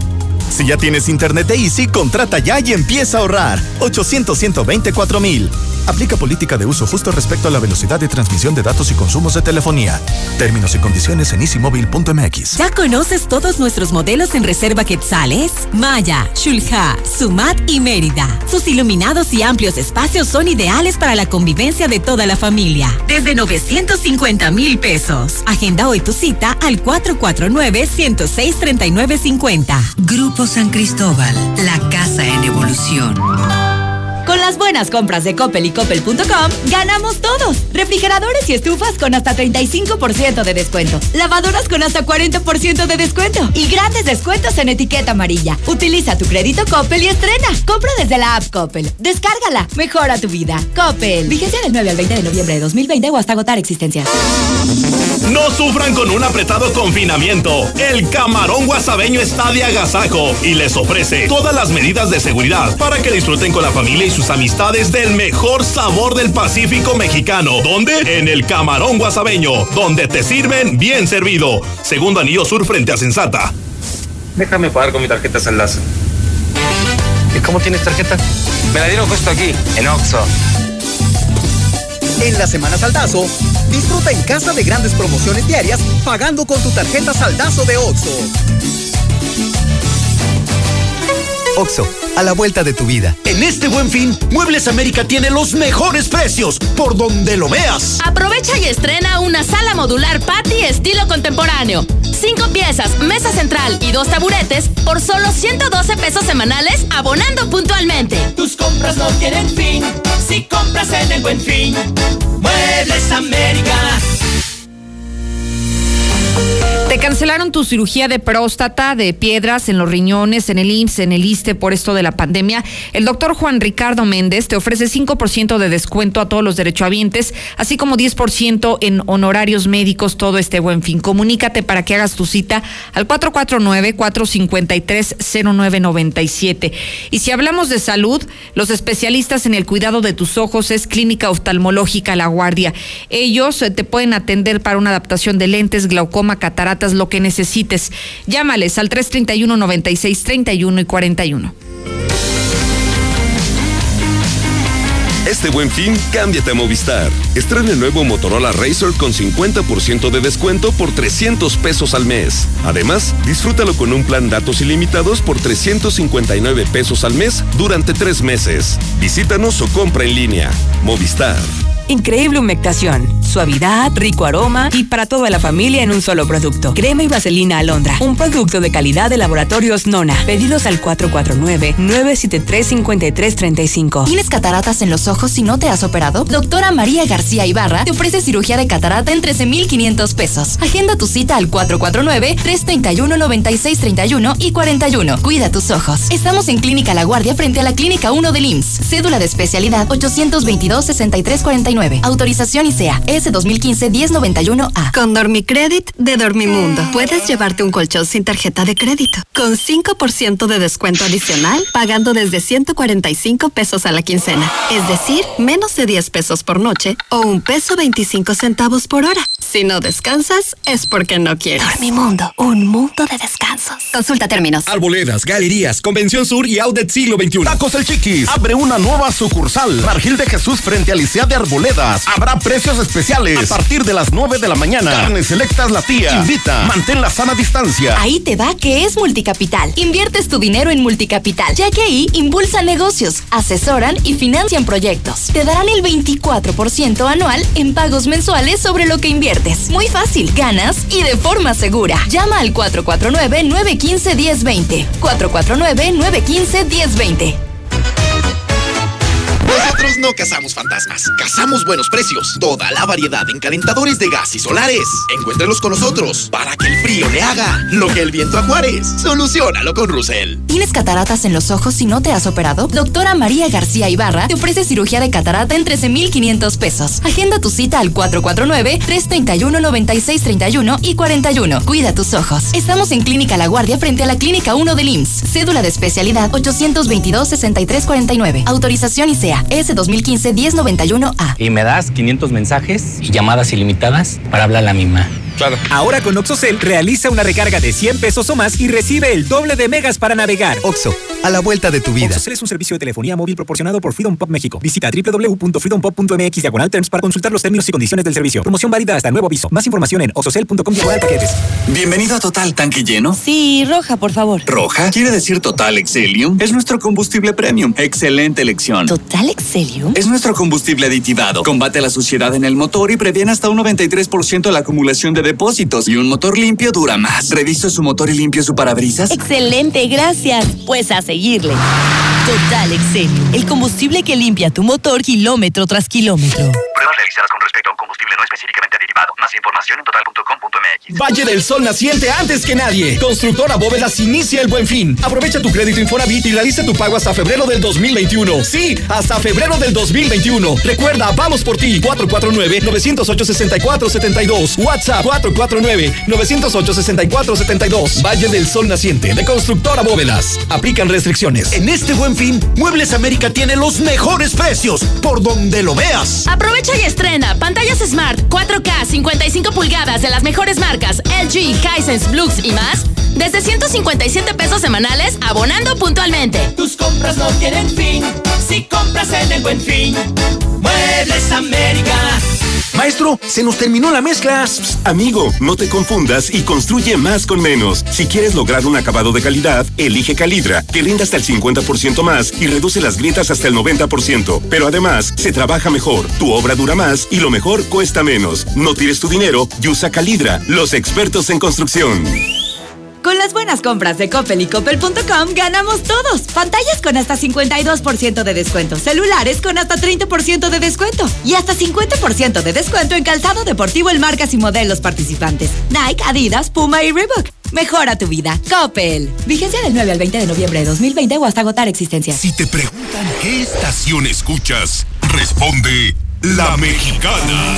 S52: Si ya tienes internet de Easy, contrata ya y empieza a ahorrar. 800 124 mil. Aplica política de uso justo respecto a la velocidad de transmisión de datos y consumos de telefonía. Términos y condiciones en easymóvil.mx.
S15: ¿Ya conoces todos nuestros modelos en Reserva Quetzales? Maya, Shulha, Sumat y Mérida. Sus iluminados y amplios espacios son ideales para la convivencia de toda la familia. Desde 950 mil pesos. Agenda hoy tu cita al 449-106-3950.
S39: Grupo San Cristóbal, la casa en evolución. Con las buenas compras de Coppel y Coppel.com, ganamos todos. Refrigeradores y estufas con hasta 35% de descuento. Lavadoras con hasta 40% de descuento. Y grandes descuentos en etiqueta amarilla. Utiliza tu crédito Coppel y estrena. Compra desde la app Coppel. Descárgala. Mejora tu vida. Coppel. Vigencia del 9 al 20 de noviembre de 2020 o hasta agotar existencias.
S28: No sufran con un apretado confinamiento. El camarón guasabeño está de agasajo y les ofrece todas las medidas de seguridad para que disfruten con la familia sus amistades del mejor sabor del Pacífico mexicano. ¿Dónde? En el camarón guasabeño, donde te sirven bien servido. Segundo anillo sur frente a Sensata.
S47: Déjame pagar con mi tarjeta Saldazo.
S53: ¿Y cómo tienes tarjeta?
S47: Me la dieron justo aquí, en Oxxo.
S54: En la Semana Saldazo, disfruta en casa de grandes promociones diarias pagando con tu tarjeta Saldazo de OXO.
S55: OXO, a la vuelta de tu vida.
S54: En este buen fin, Muebles América tiene los mejores precios, por donde lo veas.
S19: Aprovecha y estrena una sala modular patio estilo contemporáneo. Cinco piezas, mesa central y dos taburetes por solo 112 pesos semanales abonando puntualmente.
S16: Tus compras no tienen fin si compras en el buen fin. Muebles América.
S1: Te cancelaron tu cirugía de próstata, de piedras en los riñones, en el IMSS, en el ISTE por esto de la pandemia. El doctor Juan Ricardo Méndez te ofrece 5% de descuento a todos los derechohabientes, así como 10% en honorarios médicos todo este buen fin. Comunícate para que hagas tu cita al 449-453-0997. Y si hablamos de salud, los especialistas en el cuidado de tus ojos es Clínica Oftalmológica La Guardia. Ellos eh, te pueden atender para una adaptación de lentes, glaucoma, lo que necesites. Llámales al 331 96 31 y 41.
S56: Este buen fin, cámbiate a Movistar. Estrena el nuevo Motorola Razr con 50% de descuento por 300 pesos al mes. Además, disfrútalo con un plan datos ilimitados por 359 pesos al mes durante tres meses. Visítanos o compra en línea. Movistar.
S15: Increíble humectación, suavidad, rico aroma y para toda la familia en un solo producto. Crema y vaselina alondra, un producto de calidad de laboratorios Nona. Pedidos al 449-973-5335.
S39: ¿Tienes cataratas en los ojos si no te has operado? Doctora María García Ibarra te ofrece cirugía de catarata en 13,500 pesos. Agenda tu cita al 449-331-9631 y 41. Cuida tus ojos. Estamos en Clínica La Guardia frente a la Clínica 1 del IMSS. Cédula de especialidad 822-6349. Autorización ICEA S 2015-1091A.
S57: Con Dormicredit de Dormimundo puedes llevarte un colchón sin tarjeta de crédito con 5% de descuento adicional pagando desde 145 pesos a la quincena. Es decir, menos de 10 pesos por noche o un peso 25 centavos por hora. Si no descansas, es porque no quieres.
S39: Dormimundo, un mundo de descansos. Consulta términos.
S48: Arboledas, galerías, Convención Sur y Outlet Siglo XXI. Tacos El Chiquis abre una nueva sucursal. Margil de Jesús frente a Licea de Arboledas.
S33: Arboledas. Habrá precios especiales a partir de las 9 de la mañana. Carnes selectas la tía. Invita. Mantén la sana distancia.
S39: Ahí te va que es Multicapital. Inviertes tu dinero en Multicapital, ya que ahí impulsan negocios, asesoran y financian proyectos. Te darán el 24% anual en pagos mensuales sobre lo que inviertes. Muy fácil, ganas y de forma segura. Llama al 449-915-1020. 449-915-1020.
S58: Nosotros no cazamos fantasmas, cazamos buenos precios. Toda la variedad en calentadores de gas y solares. Encuéntrelos con nosotros para que el frío le haga lo que el viento a Juárez. Solucionalo con Rusel.
S39: ¿Tienes cataratas en los ojos y no te has operado? Doctora María García Ibarra te ofrece cirugía de catarata en 13,500 pesos. Agenda tu cita al 449-331-9631 y 41. Cuida tus ojos. Estamos en Clínica La Guardia frente a la Clínica 1 del IMSS. Cédula de especialidad 822-6349. Autorización ICEA S 2015-1091A.
S59: Y me das 500 mensajes y llamadas ilimitadas para hablar a la misma.
S60: Claro. Ahora con OxoCell realiza una recarga de 100 pesos o más y recibe el doble de megas para navegar.
S61: Oxo, a la vuelta de tu vida.
S60: OxoCell es un servicio de telefonía móvil proporcionado por Freedom Pop México. Visita www.freedompop.mx diagonal terms para consultar los términos y condiciones del servicio. Promoción válida hasta nuevo aviso. Más información en oxocell.com diagonal paquetes.
S62: Bienvenido a Total Tanque Lleno.
S39: Sí, roja, por favor.
S62: ¿Roja? Quiere decir Total Excelium. Es nuestro combustible premium. Excelente elección.
S39: ¿Total Excelium?
S62: Es nuestro combustible aditivado. Combate la suciedad en el motor y previene hasta un 93% la acumulación de depósitos. Y un motor limpio dura más. Revise su motor y limpio su parabrisas.
S39: Excelente, gracias. Pues a seguirle. Total Excelium, el combustible que limpia tu motor kilómetro tras kilómetro.
S63: Realizadas con respecto a un combustible no específicamente derivado. Más información en total.com.mx.
S33: Valle del Sol naciente antes que nadie. Constructora Bóvedas inicia el buen fin. Aprovecha tu crédito Infonavit y realiza tu pago hasta febrero del 2021. Sí, hasta febrero del 2021. Recuerda, vamos por ti. 449-908-6472. WhatsApp 449-908-6472. Valle del Sol naciente de Constructora Bóvedas. Aplican restricciones. En este buen fin, Muebles América tiene los mejores precios. Por donde lo veas.
S39: Aprovecha y estrena pantallas Smart 4K 55 pulgadas de las mejores marcas LG, Hisense, Blux y más desde 157 pesos semanales abonando puntualmente.
S16: Tus compras no tienen fin si compras en el buen fin. Muebles América.
S33: Maestro, se nos terminó la mezcla.
S56: Amigo, no te confundas y construye más con menos. Si quieres lograr un acabado de calidad, elige Calidra, que rinde hasta el 50% más y reduce las grietas hasta el 90%. Pero además, se trabaja mejor, tu obra dura más y lo mejor cuesta menos. No tires tu dinero y usa Calidra, los expertos en construcción.
S15: Con las buenas compras de Coppel y Coppel.com ganamos todos. Pantallas con hasta 52% de descuento. Celulares con hasta 30% de descuento. Y hasta 50% de descuento en calzado deportivo en marcas y modelos participantes. Nike, Adidas, Puma y Reebok. Mejora tu vida. Coppel. Vigencia del 9 al 20 de noviembre de 2020 o hasta agotar existencias.
S13: Si te preguntan qué estación escuchas, responde La Mexicana.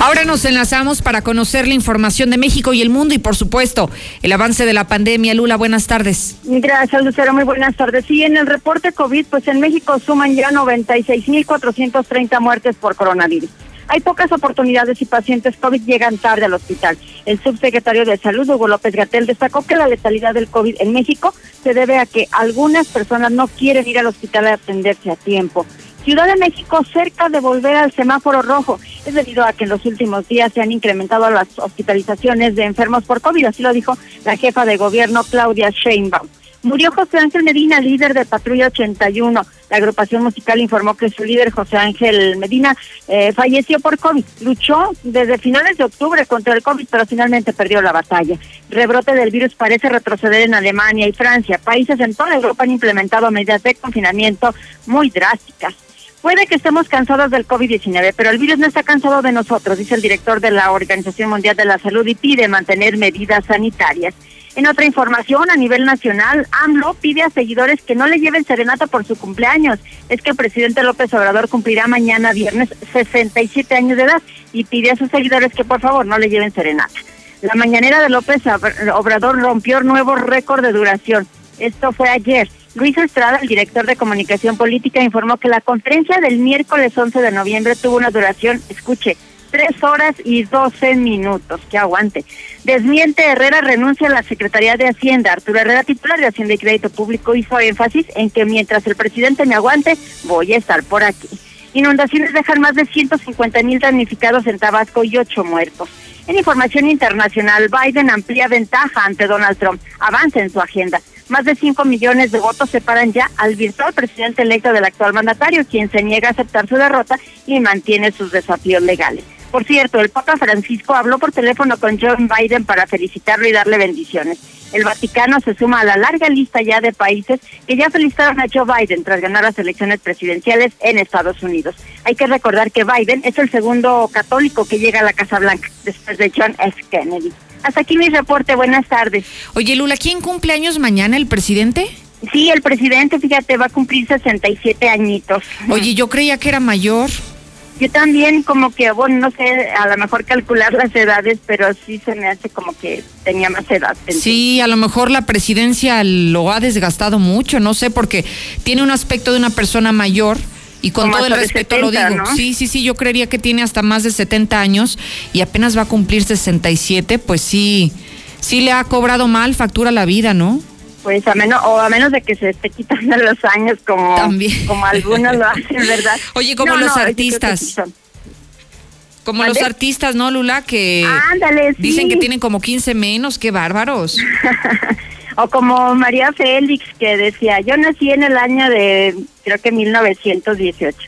S1: Ahora nos enlazamos para conocer la información de México y el mundo y, por supuesto, el avance de la pandemia. Lula, buenas tardes.
S3: Gracias, Lucero. Muy buenas tardes. Sí, en el reporte COVID, pues en México suman ya 96.430 muertes por coronavirus. Hay pocas oportunidades y pacientes COVID llegan tarde al hospital. El subsecretario de Salud, Hugo López Gatel, destacó que la letalidad del COVID en México se debe a que algunas personas no quieren ir al hospital a atenderse a tiempo. Ciudad de México cerca de volver al semáforo rojo. Es debido a que en los últimos días se han incrementado las hospitalizaciones de enfermos por COVID, así lo dijo la jefa de gobierno Claudia Sheinbaum. Murió José Ángel Medina, líder de Patrulla 81. La agrupación musical informó que su líder, José Ángel Medina, eh, falleció por COVID. Luchó desde finales de octubre contra el COVID, pero finalmente perdió la batalla. Rebrote del virus parece retroceder en Alemania y Francia. Países en toda Europa han implementado medidas de confinamiento muy drásticas. Puede que estemos cansados del COVID-19, pero el virus no está cansado de nosotros, dice el director de la Organización Mundial de la Salud y pide mantener medidas sanitarias. En otra información, a nivel nacional, AMLO pide a seguidores que no le lleven serenata por su cumpleaños. Es que el presidente López Obrador cumplirá mañana viernes 67 años de edad y pide a sus seguidores que por favor no le lleven serenata. La mañanera de López Obrador rompió nuevo récord de duración. Esto fue ayer. Luis Estrada, el director de comunicación política, informó que la conferencia del miércoles 11 de noviembre tuvo una duración, escuche, tres horas y doce minutos. Que aguante. Desmiente Herrera renuncia a la Secretaría de Hacienda. Arturo Herrera, titular de Hacienda y Crédito Público, hizo énfasis en que mientras el presidente me aguante, voy a estar por aquí. Inundaciones dejan más de 150 mil damnificados en Tabasco y ocho muertos. En información internacional, Biden amplía ventaja ante Donald Trump. Avanza en su agenda. Más de 5 millones de votos separan ya al virtual presidente electo del actual mandatario, quien se niega a aceptar su derrota y mantiene sus desafíos legales. Por cierto, el Papa Francisco habló por teléfono con John Biden para felicitarlo y darle bendiciones. El Vaticano se suma a la larga lista ya de países que ya felicitaron a Joe Biden tras ganar las elecciones presidenciales en Estados Unidos. Hay que recordar que Biden es el segundo católico que llega a la Casa Blanca después de John F. Kennedy. Hasta aquí mi reporte. Buenas tardes.
S1: Oye, Lula, ¿quién cumple años mañana, el presidente?
S3: Sí, el presidente, fíjate, va a cumplir 67 añitos.
S1: Oye, yo creía que era mayor.
S3: Yo también como que, bueno, no sé, a lo mejor calcular las edades, pero sí se me hace como que tenía más edad.
S1: Sí, a lo mejor la presidencia lo ha desgastado mucho, no sé, porque tiene un aspecto de una persona mayor. Y con
S3: Como
S1: todo el respeto
S3: 70,
S1: lo digo.
S3: ¿no?
S1: Sí, sí, sí, yo creería que tiene hasta más de 70 años y apenas va a cumplir 67, pues sí, sí le ha cobrado mal factura la vida, ¿no?
S3: Pues a menos, o a menos de que se esté quitando los años como, como algunos lo hacen, ¿verdad?
S1: Oye, como
S3: No,
S1: los
S3: no,
S1: artistas. Como los artistas, ¿no, Lula? Que
S3: Ándale, sí.
S1: dicen que tienen como 15 menos, qué bárbaros.
S3: O como María Félix que decía, yo nací en el año de, creo que 1918.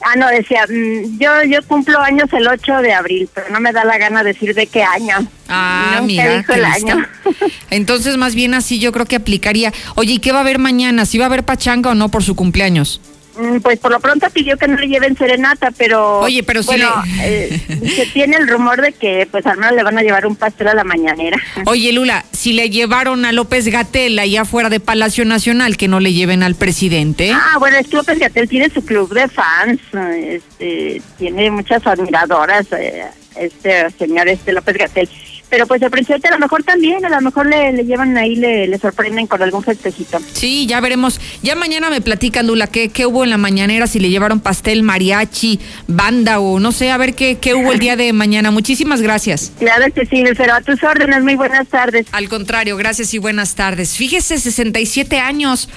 S3: Ah, no, decía, mm, yo yo cumplo años el 8 de abril, pero no me da la gana decir de qué año.
S1: Ah,
S3: Nunca
S1: mira,
S3: dijo el
S1: lista.
S3: año.
S1: Entonces, más bien así yo creo que aplicaría. Oye, ¿y qué va a haber mañana? ¿Si va a haber pachanga o no por su cumpleaños?
S3: Mm, Pues por lo pronto pidió que no le lleven serenata, pero...
S1: Oye, pero
S3: bueno,
S1: le-
S3: eh, se tiene el rumor de que pues al menos le van a llevar un pastel a la mañanera.
S1: Oye, Lula, si le llevaron a López Gatel allá afuera de Palacio Nacional, que no le lleven al presidente.
S3: Ah, bueno, es que López Gatel tiene su club de fans, este, tiene muchas admiradoras, eh, este señor este López Gatel. Pero pues el presidente a lo mejor también, a lo mejor le, le llevan ahí, le, le sorprenden con algún festejito.
S1: Sí, ya veremos. Ya mañana me platican, Lula, qué, qué hubo en la mañanera, si le llevaron pastel, mariachi, banda o no sé, a ver qué, qué hubo el día de mañana. Muchísimas gracias.
S3: Claro que sí, pero a tus órdenes, muy buenas tardes.
S1: Al contrario, gracias y buenas tardes. Fíjese, 67 años,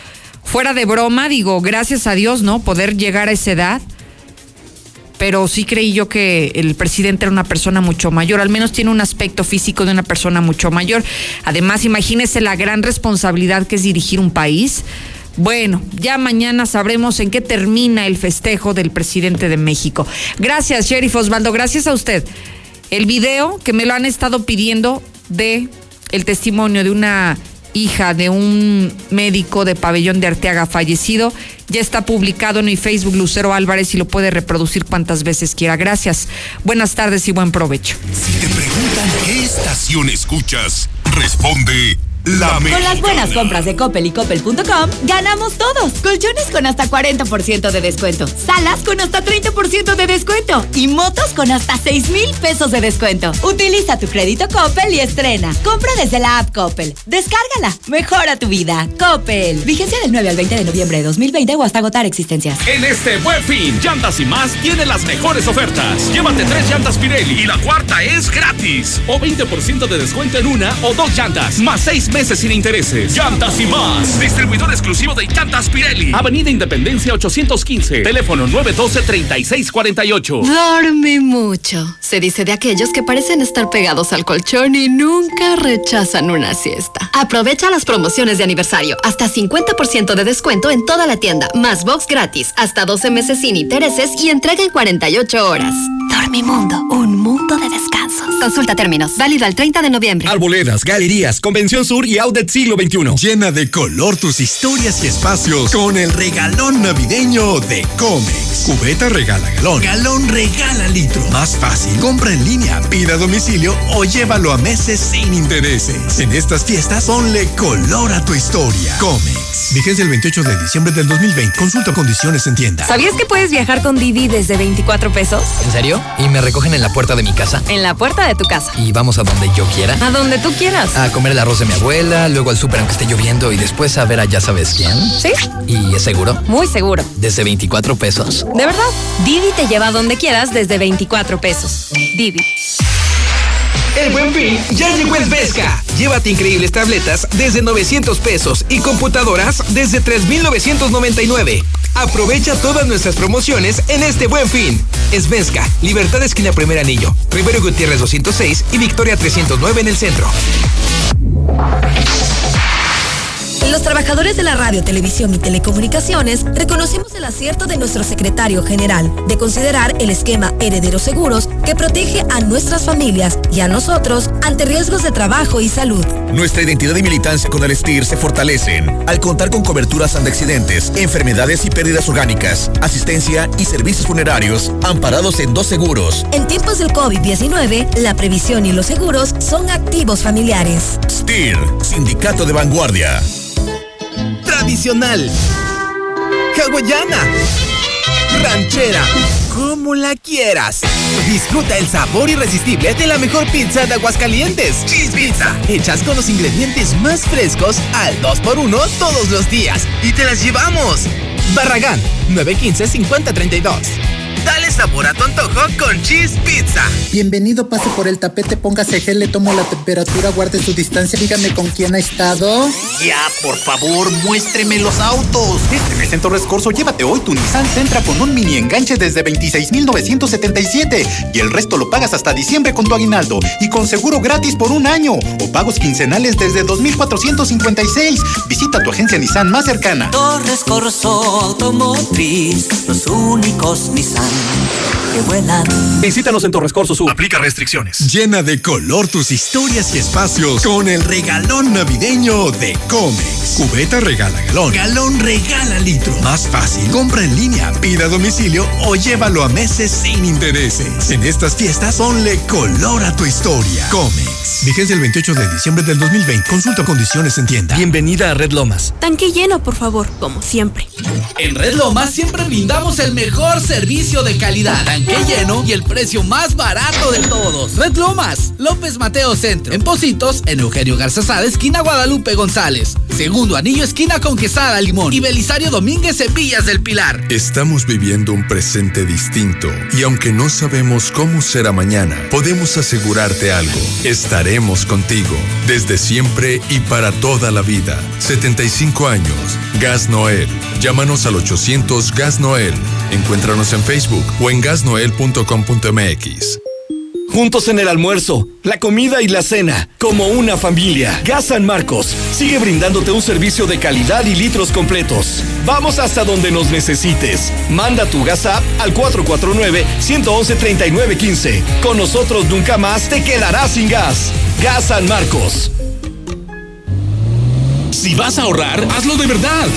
S1: fuera de broma, digo, gracias a Dios, ¿no? Poder llegar a esa edad. Pero sí creí yo que el presidente era una persona mucho mayor, al menos tiene un aspecto físico de una persona mucho mayor. Además, imagínese la gran responsabilidad que es dirigir un país. Bueno, ya mañana sabremos en qué termina el festejo del presidente de México. Gracias, Sheriff Osvaldo, gracias a usted. El video que me lo han estado pidiendo de el testimonio de una hija de un médico de pabellón de Arteaga fallecido, ya está publicado en mi Facebook Lucero Álvarez y lo puede reproducir cuantas veces quiera. Gracias. Buenas tardes y buen provecho.
S13: Si te preguntan qué estación escuchas, responde la
S15: Con las buenas compras de Coppel y Coppel.com, ganamos todos. Colchones con hasta 40% de descuento. Salas con hasta 30% de descuento. Y motos con hasta 6 mil pesos de descuento. Utiliza tu crédito Coppel y estrena. Compra desde la app Coppel. Descárgala. Mejora tu vida. Coppel. Vigencia del 9 al 20 de noviembre de 2020 o hasta agotar existencias.
S64: En este buen fin, Llantas y más tiene las mejores ofertas. Llévate tres llantas Pirelli y la cuarta es gratis. O 20% de descuento en una o dos llantas, más seis meses sin intereses. Llantas y más. Distribuidor exclusivo de Llantas Pirelli. Avenida Independencia 815. Teléfono 912-3648.
S57: Dorme mucho. Se dice de aquellos que parecen estar pegados al colchón y nunca rechazan una siesta. Aprovecha las promociones de aniversario. Hasta 50% de descuento en toda la tienda. Más box gratis. Hasta 12 meses sin intereses y entrega en 48 horas. Dormimundo. Un mundo de descansos. Consulta términos. Válido al 30 de noviembre.
S65: Arboledas, galerías, Convención Sur y Outlet Siglo XXI.
S66: Llena de color tus historias y espacios con el regalón navideño de Comex. Cubeta regala galón. Galón regala litro. Más fácil. Compra en línea, pida a domicilio o llévalo a meses sin intereses. En estas fiestas
S67: ponle color a tu historia. Comex. Vigencia el 28 de diciembre del 2020. Consulta condiciones en tienda.
S38: ¿Sabías que puedes viajar con Didi desde 24 pesos?
S49: ¿En serio? ¿Y me recogen en la puerta de mi casa?
S38: En la puerta de tu casa.
S49: ¿Y vamos a donde yo quiera?
S38: A donde tú quieras.
S49: A comer el arroz de mi abuela, luego al súper aunque esté lloviendo y después a ver a ya sabes quién.
S38: ¿Sí?
S49: ¿Y es seguro?
S38: Muy seguro.
S49: Desde 24 pesos.
S38: ¿De verdad? Didi te lleva a donde quieras desde 24 pesos. Didi.
S27: El buen fin ya llegó el Vesca. Llévate increíbles tabletas desde 900 pesos y computadoras desde 3,999. Aprovecha todas nuestras promociones en este buen fin. Vesca, Libertad Esquina Primer Anillo, Rivero Gutiérrez 206 y Victoria 309 en el centro.
S15: Los trabajadores de la radio, televisión y telecomunicaciones reconocemos el acierto de nuestro secretario general de considerar el esquema Heredero Seguros que protege a nuestras familias y a nosotros ante riesgos de trabajo y salud.
S48: Nuestra identidad y militancia con el STIR se fortalecen al contar con coberturas ante accidentes, enfermedades y pérdidas orgánicas, asistencia y servicios funerarios amparados en dos seguros.
S15: En tiempos del COVID-19, la previsión y los seguros son activos familiares.
S48: STIR, Sindicato de Vanguardia
S47: tradicional, hawaiana, ranchera, como la quieras. Disfruta el sabor irresistible de la mejor pizza de Aguascalientes. Cheese Pizza. Hechas con los ingredientes más frescos al 2x1 todos los días. Y te las llevamos. Barragán, 915-5032. Dale sabor a tu antojo con Cheese Pizza.
S68: Bienvenido, pase por el tapete, póngase gel, le tomo la temperatura, guarde su distancia, dígame con quién ha estado.
S47: Ya, por favor, muéstreme los autos. Este mes en Torres Corso, llévate hoy tu Nissan Sentra con un mini enganche desde 26,977 y el resto lo pagas hasta diciembre con tu aguinaldo y con seguro gratis por un año o pagos quincenales desde 2,456. Visita tu agencia Nissan más cercana.
S69: Torres Corso Automotriz, los únicos Nissan que vuelan.
S48: Visítanos en Torres Corso Sur. Aplica restricciones.
S67: Llena de color tus historias y espacios con el regalón navideño de Comex. Cubeta regala galón. Galón regala litro. Más fácil. Compra en línea, pida a domicilio o llévalo a meses sin intereses. En estas fiestas, ponle color a tu historia. Comex. Vigencia el 28 de diciembre del 2020. Consulta condiciones en tienda.
S49: Bienvenida a Red Lomas.
S15: Tanque lleno, por favor, como siempre.
S27: En Red Lomas siempre brindamos el mejor servicio de calidad, tanque lleno y el precio más barato de todos. Red Lomas, López Mateo Centro. En Positos, en Eugenio Garzazada, esquina Guadalupe González. Segundo anillo, esquina con Quesada Limón. Y Belisario Domínguez en Villas del Pilar.
S70: Estamos viviendo un presente distinto y aunque no sabemos cómo será mañana, podemos asegurarte algo. Estaremos contigo desde siempre y para toda la vida. 75 años. Gas Noel. Llámanos al 800 Gas Noel. Encuéntranos en Facebook o en gasnoel.com.mx.
S65: Juntos en el almuerzo, la comida y la cena, como una familia. Gas San Marcos sigue brindándote un servicio de calidad y litros completos. Vamos hasta donde nos necesites. Manda tu gas app al 449-111-3915. Con nosotros nunca más te quedarás sin gas. Gas San Marcos.
S28: Si vas a ahorrar, hazlo de verdad.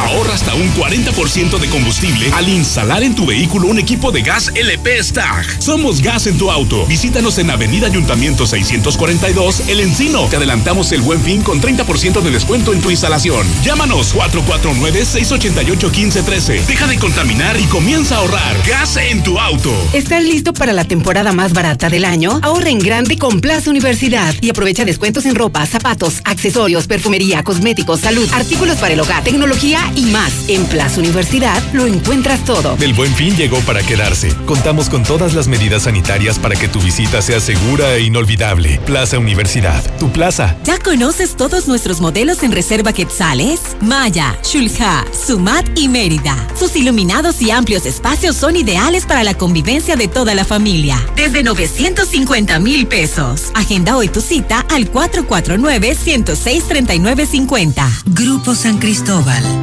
S28: Ahorra hasta un 40% de combustible al instalar en tu vehículo un equipo de gas LP Stag. Somos Gas en tu auto. Visítanos en Avenida Ayuntamiento 642, El Encino. Te adelantamos el buen fin con 30% de descuento en tu instalación. Llámanos 449-688-1513. Deja de contaminar y comienza a ahorrar. Gas en tu auto.
S38: ¿Estás listo para la temporada más barata del año? Ahorra en grande con Plaza Universidad y aprovecha descuentos en ropa, zapatos, accesorios, perfumería, cosméticos, salud, artículos para el hogar, tecnología y más. En Plaza Universidad lo encuentras todo.
S71: El buen fin llegó para quedarse. Contamos con todas las medidas sanitarias para que tu visita sea segura e inolvidable. Plaza Universidad, tu plaza.
S15: ¿Ya conoces todos nuestros modelos en Reserva Quetzales? Maya, Shulha, Sumat y Mérida. Sus iluminados y amplios espacios son ideales para la convivencia de toda la familia. Desde 950 mil pesos. Agenda hoy tu cita al 449-106-3950.
S24: Grupo San Cristóbal,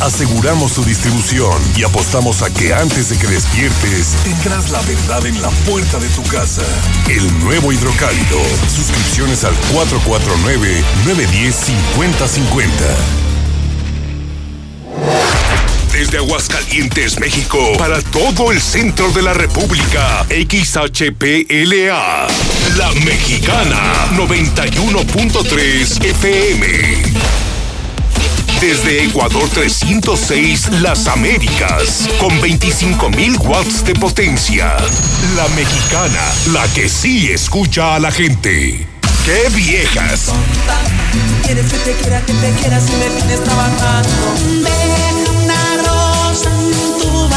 S13: Aseguramos su distribución y apostamos a que antes de que despiertes tendrás la verdad en la puerta de tu casa. El nuevo hidrocálido. Suscripciones al 449-910-5050. Desde Aguascalientes, México, para todo el centro de la República, XHPLA, La Mexicana, 91.3 FM. Desde Ecuador 306, Las Américas, con 25.000 watts de potencia. La Mexicana, la que sí escucha a la gente. ¡Qué viejas!
S16: Quieres que te quiera, que te quiera si me trabajando. Una rosa en tu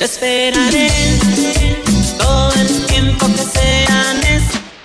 S16: esperaré